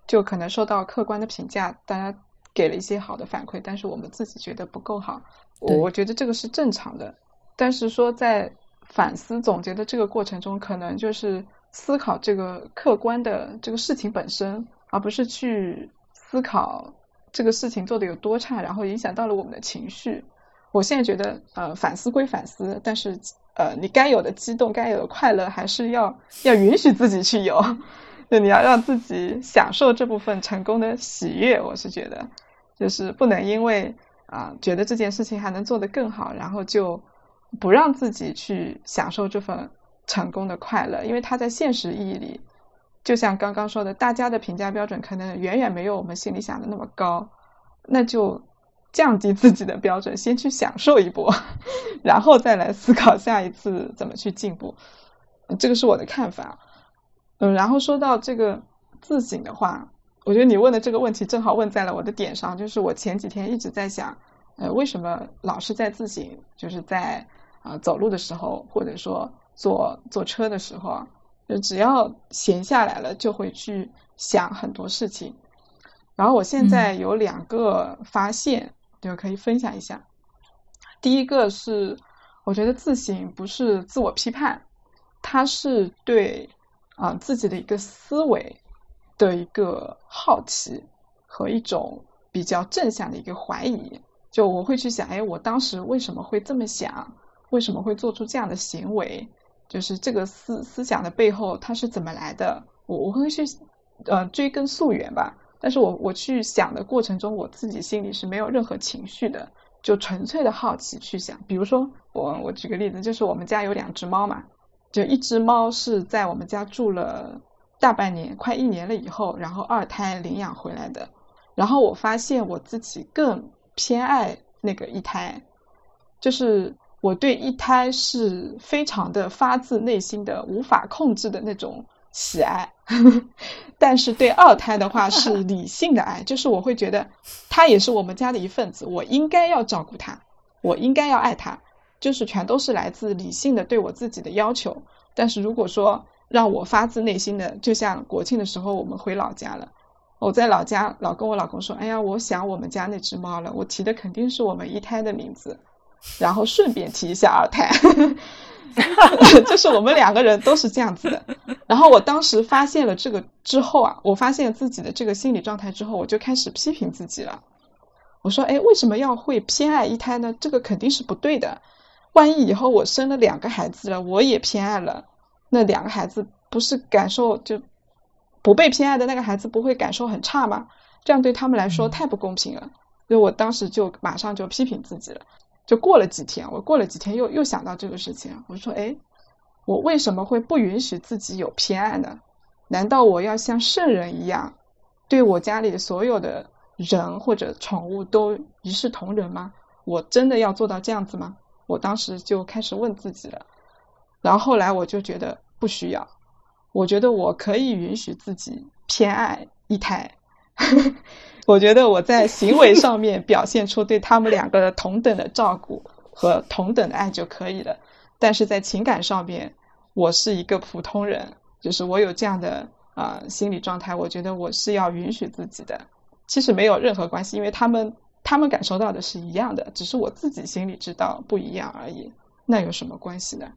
就可能受到客观的评价，大家给了一些好的反馈，但是我们自己觉得不够好，我我觉得这个是正常的。但是说在反思总结的这个过程中，可能就是思考这个客观的这个事情本身，而不是去思考这个事情做的有多差，然后影响到了我们的情绪。我现在觉得，呃，反思归反思，但是，呃，你该有的激动、该有的快乐，还是要要允许自己去有，就你要让自己享受这部分成功的喜悦。我是觉得，就是不能因为啊、觉得这件事情还能做得更好，然后就不让自己去享受这份成功的快乐，因为它在现实意义里，就像刚刚说的，大家的评价标准可能远远没有我们心里想的那么高，那就降低自己的标准，先去享受一波，然后再来思考下一次怎么去进步。这个是我的看法。嗯，然后说到这个自省的话，我觉得你问的这个问题正好问在了我的点上，就是我前几天一直在想，呃，为什么老是在自省？就是在啊走路的时候，或者说坐坐车的时候，就只要闲下来了，就会去想很多事情。然后我现在有两个发现，就可以分享一下。第一个是，我觉得自省不是自我批判，它是对啊自己的一个思维的一个好奇和一种比较正向的一个怀疑。就我会去想，哎，我当时为什么会这么想？为什么会做出这样的行为？就是这个思思想的背后它是怎么来的？我我会去呃追根溯源吧。但是我我去想的过程中，我自己心里是没有任何情绪的。就纯粹的好奇去想，比如说我我举个例子，就是我们家有两只猫嘛，就一只猫是在我们家住了大半年，快一年了以后，然后二胎领养回来的，然后我发现我自己更偏爱那个一胎，就是我对一胎是非常的发自内心的无法控制的那种喜爱。但是对二胎的话是 理性的爱，就是我会觉得他也是我们家的一份子，我应该要照顾他，我应该要爱他，就是全都是来自理性的对我自己的要求。但是如果说让我发自内心的，就像国庆的时候我们回老家了，我在老家老跟我老公说，哎呀，我想我们家那只猫了，我提的肯定是我们一胎的名字，然后顺便提一下二胎。就是我们两个人都是这样子的，然后我当时发现了这个之后啊，我发现自己的这个心理状态之后，我就开始批评自己了。我说，哎，为什么要会偏爱一胎呢？这个肯定是不对的。万一以后我生了两个孩子了，我也偏爱了，那两个孩子不是感受就不被偏爱的那个孩子不会感受很差吗？这样对他们来说太不公平了。所以我当时就马上就批评自己了。就过了几天，我过了几天又又想到这个事情，我说，哎，我为什么会不允许自己有偏爱呢？难道我要像圣人一样，对我家里所有的人或者宠物都一视同仁吗？我真的要做到这样子吗？我当时就开始问自己了，然后后来我就觉得不需要，我觉得我可以允许自己偏爱一胎。我觉得我在行为上面表现出对他们两个的同等的照顾和同等的爱就可以了，但是在情感上面，我是一个普通人，就是我有这样的啊心理状态，我觉得我是要允许自己的。其实没有任何关系，因为他们他们感受到的是一样的，只是我自己心里知道不一样而已。那有什么关系呢？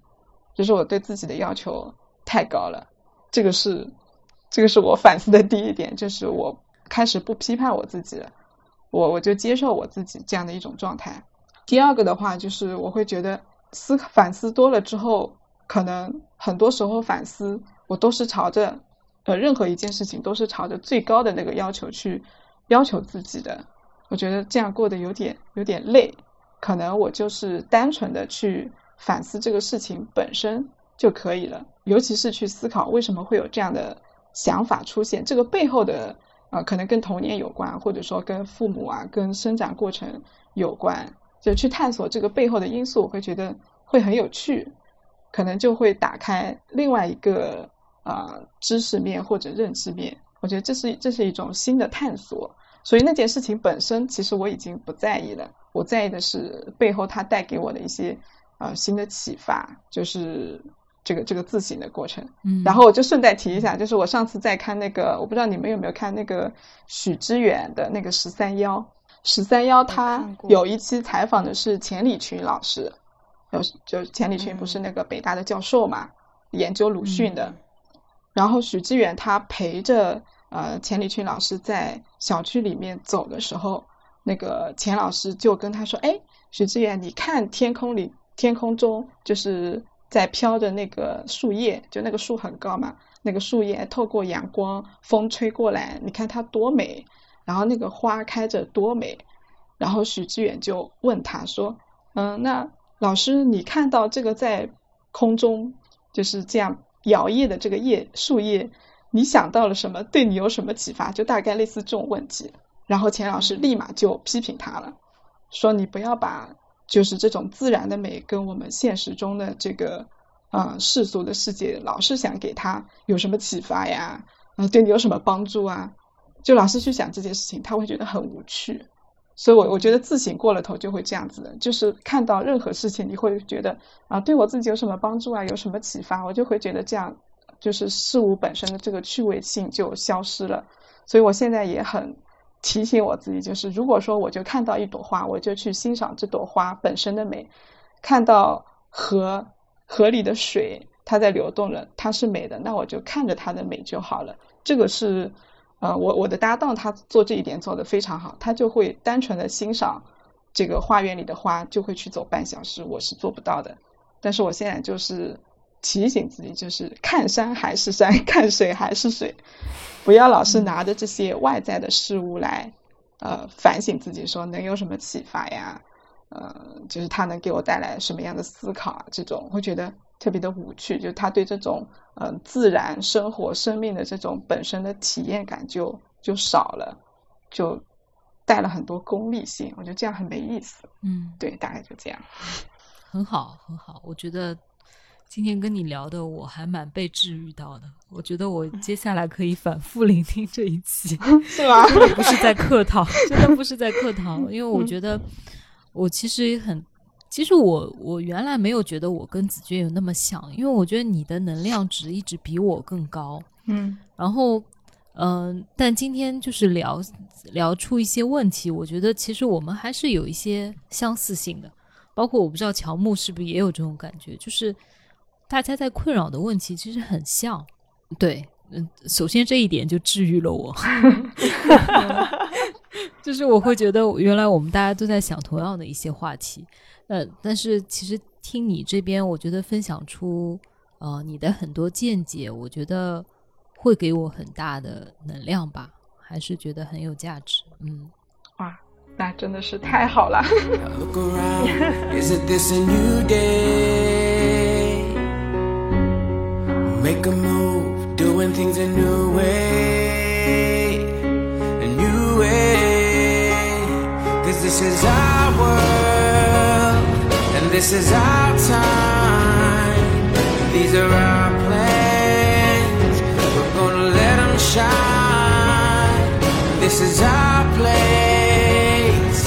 就是我对自己的要求太高了，这个是这个是我反思的第一点，就是我。开始不批判我自己了，我我就接受我自己这样的一种状态。第二个的话，就是我会觉得思反思多了之后，可能很多时候反思我都是朝着呃任何一件事情都是朝着最高的那个要求去要求自己的。我觉得这样过得有点有点累，可能我就是单纯的去反思这个事情本身就可以了，尤其是去思考为什么会有这样的想法出现，这个背后的。啊，可能跟童年有关，或者说跟父母啊、跟生长过程有关，就去探索这个背后的因素，我会觉得会很有趣，可能就会打开另外一个啊知识面或者认知面。我觉得这是这是一种新的探索，所以那件事情本身其实我已经不在意了，我在意的是背后它带给我的一些啊新的启发，就是。这个这个自省的过程，嗯，然后我就顺带提一下，就是我上次在看那个，我不知道你们有没有看那个许知远的那个十三幺，十三幺他有一期采访的是钱理群老师，有就钱理群不是那个北大的教授嘛，研究鲁迅的，然后许知远他陪着呃钱理群老师在小区里面走的时候，那个钱老师就跟他说，哎，许知远，你看天空里天空中就是。在飘着那个树叶，就那个树很高嘛，那个树叶透过阳光，风吹过来，你看它多美。然后那个花开着多美。然后许知远就问他说：“嗯，那老师，你看到这个在空中就是这样摇曳的这个叶树叶，你想到了什么？对你有什么启发？就大概类似这种问题。”然后钱老师立马就批评他了，说：“你不要把。”就是这种自然的美跟我们现实中的这个啊世俗的世界，老是想给他有什么启发呀，嗯，对你有什么帮助啊，就老是去想这件事情，他会觉得很无趣。所以，我我觉得自省过了头就会这样子的，就是看到任何事情，你会觉得啊，对我自己有什么帮助啊，有什么启发，我就会觉得这样，就是事物本身的这个趣味性就消失了。所以我现在也很提醒我自己，就是如果说我就看到一朵花，我就去欣赏这朵花本身的美；看到河河里的水，它在流动了，它是美的，那我就看着它的美就好了。这个是。呃，我我的搭档他做这一点做得非常好，他就会单纯的欣赏这个花园里的花，就会去走半小时，我是做不到的。但是我现在就是提醒自己，就是看山还是山，看水还是水，不要老是拿着这些外在的事物来呃反省自己，说能有什么启发呀？呃，就是它能给我带来什么样的思考啊？这种会觉得。特别的无趣，就他对这种嗯自然生活、生命的这种本身的体验感就就少了，就带了很多功利性，我觉得这样很没意思。嗯，对，大概就这样。很好，很好。我觉得今天跟你聊的，我还蛮被治愈到的。我觉得我接下来可以反复聆听这一期，是吗？不是在客套，真的不是在客套，因为我觉得我其实也很。其实我我原来没有觉得我跟子君有那么像，因为我觉得你的能量值一直比我更高，嗯，然后嗯，但今天就是聊聊出一些问题，我觉得其实我们还是有一些相似性的，包括我不知道乔木是不是也有这种感觉，就是大家在困扰的问题其实很像，对，嗯，首先这一点就治愈了我，就是我会觉得原来我们大家都在想同样的一些话题。呃，但是其实听你这边，我觉得分享出呃你的很多见解，我觉得会给我很大的能量吧，还是觉得很有价值。嗯，哇，那真的是太好了。This is our world, and this is our time. These are our plans. We're gonna let them shine. This is our place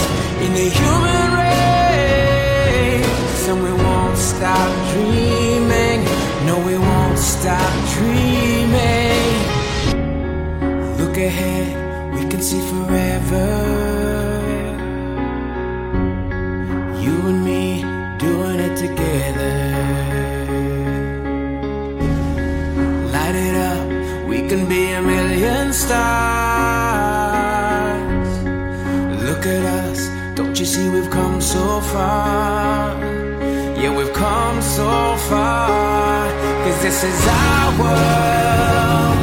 in the human race. And we won't stop dreaming. No, we won't stop dreaming. Look ahead, we can see forever. You and me doing it together. Light it up, we can be a million stars. Look at us, don't you see we've come so far? Yeah, we've come so far. Cause this is our world,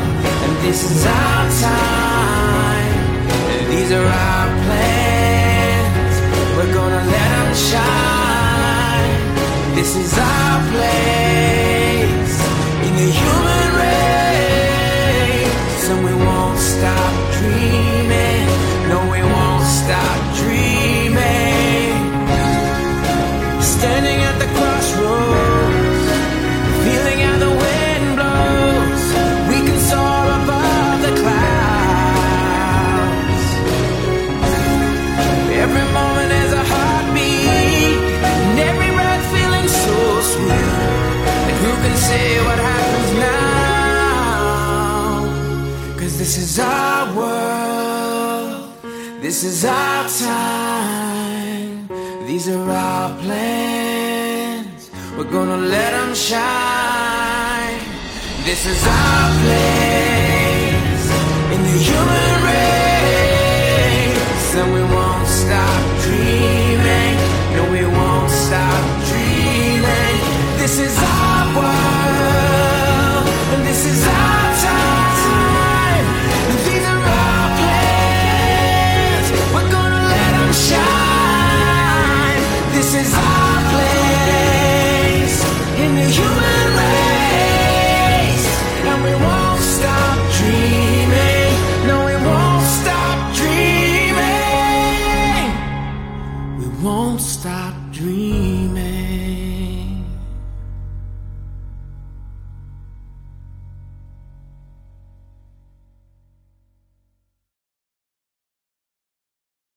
and this is our time. And these are our plans, we're gonna let them shine. This is our place in the human race, and we won't stop dreaming. Standing at the crossroads, feeling how the wind blows. We can soar above the clouds. Every moment is a heartbeat, and every breath feeling so sweet. And who can say what happens now? Cause this is our world, this is our time, these are our plans. We're gonna let them shine. This is our place in the human race. And we won't stop dreaming. No, we won't stop dreaming. This is in the human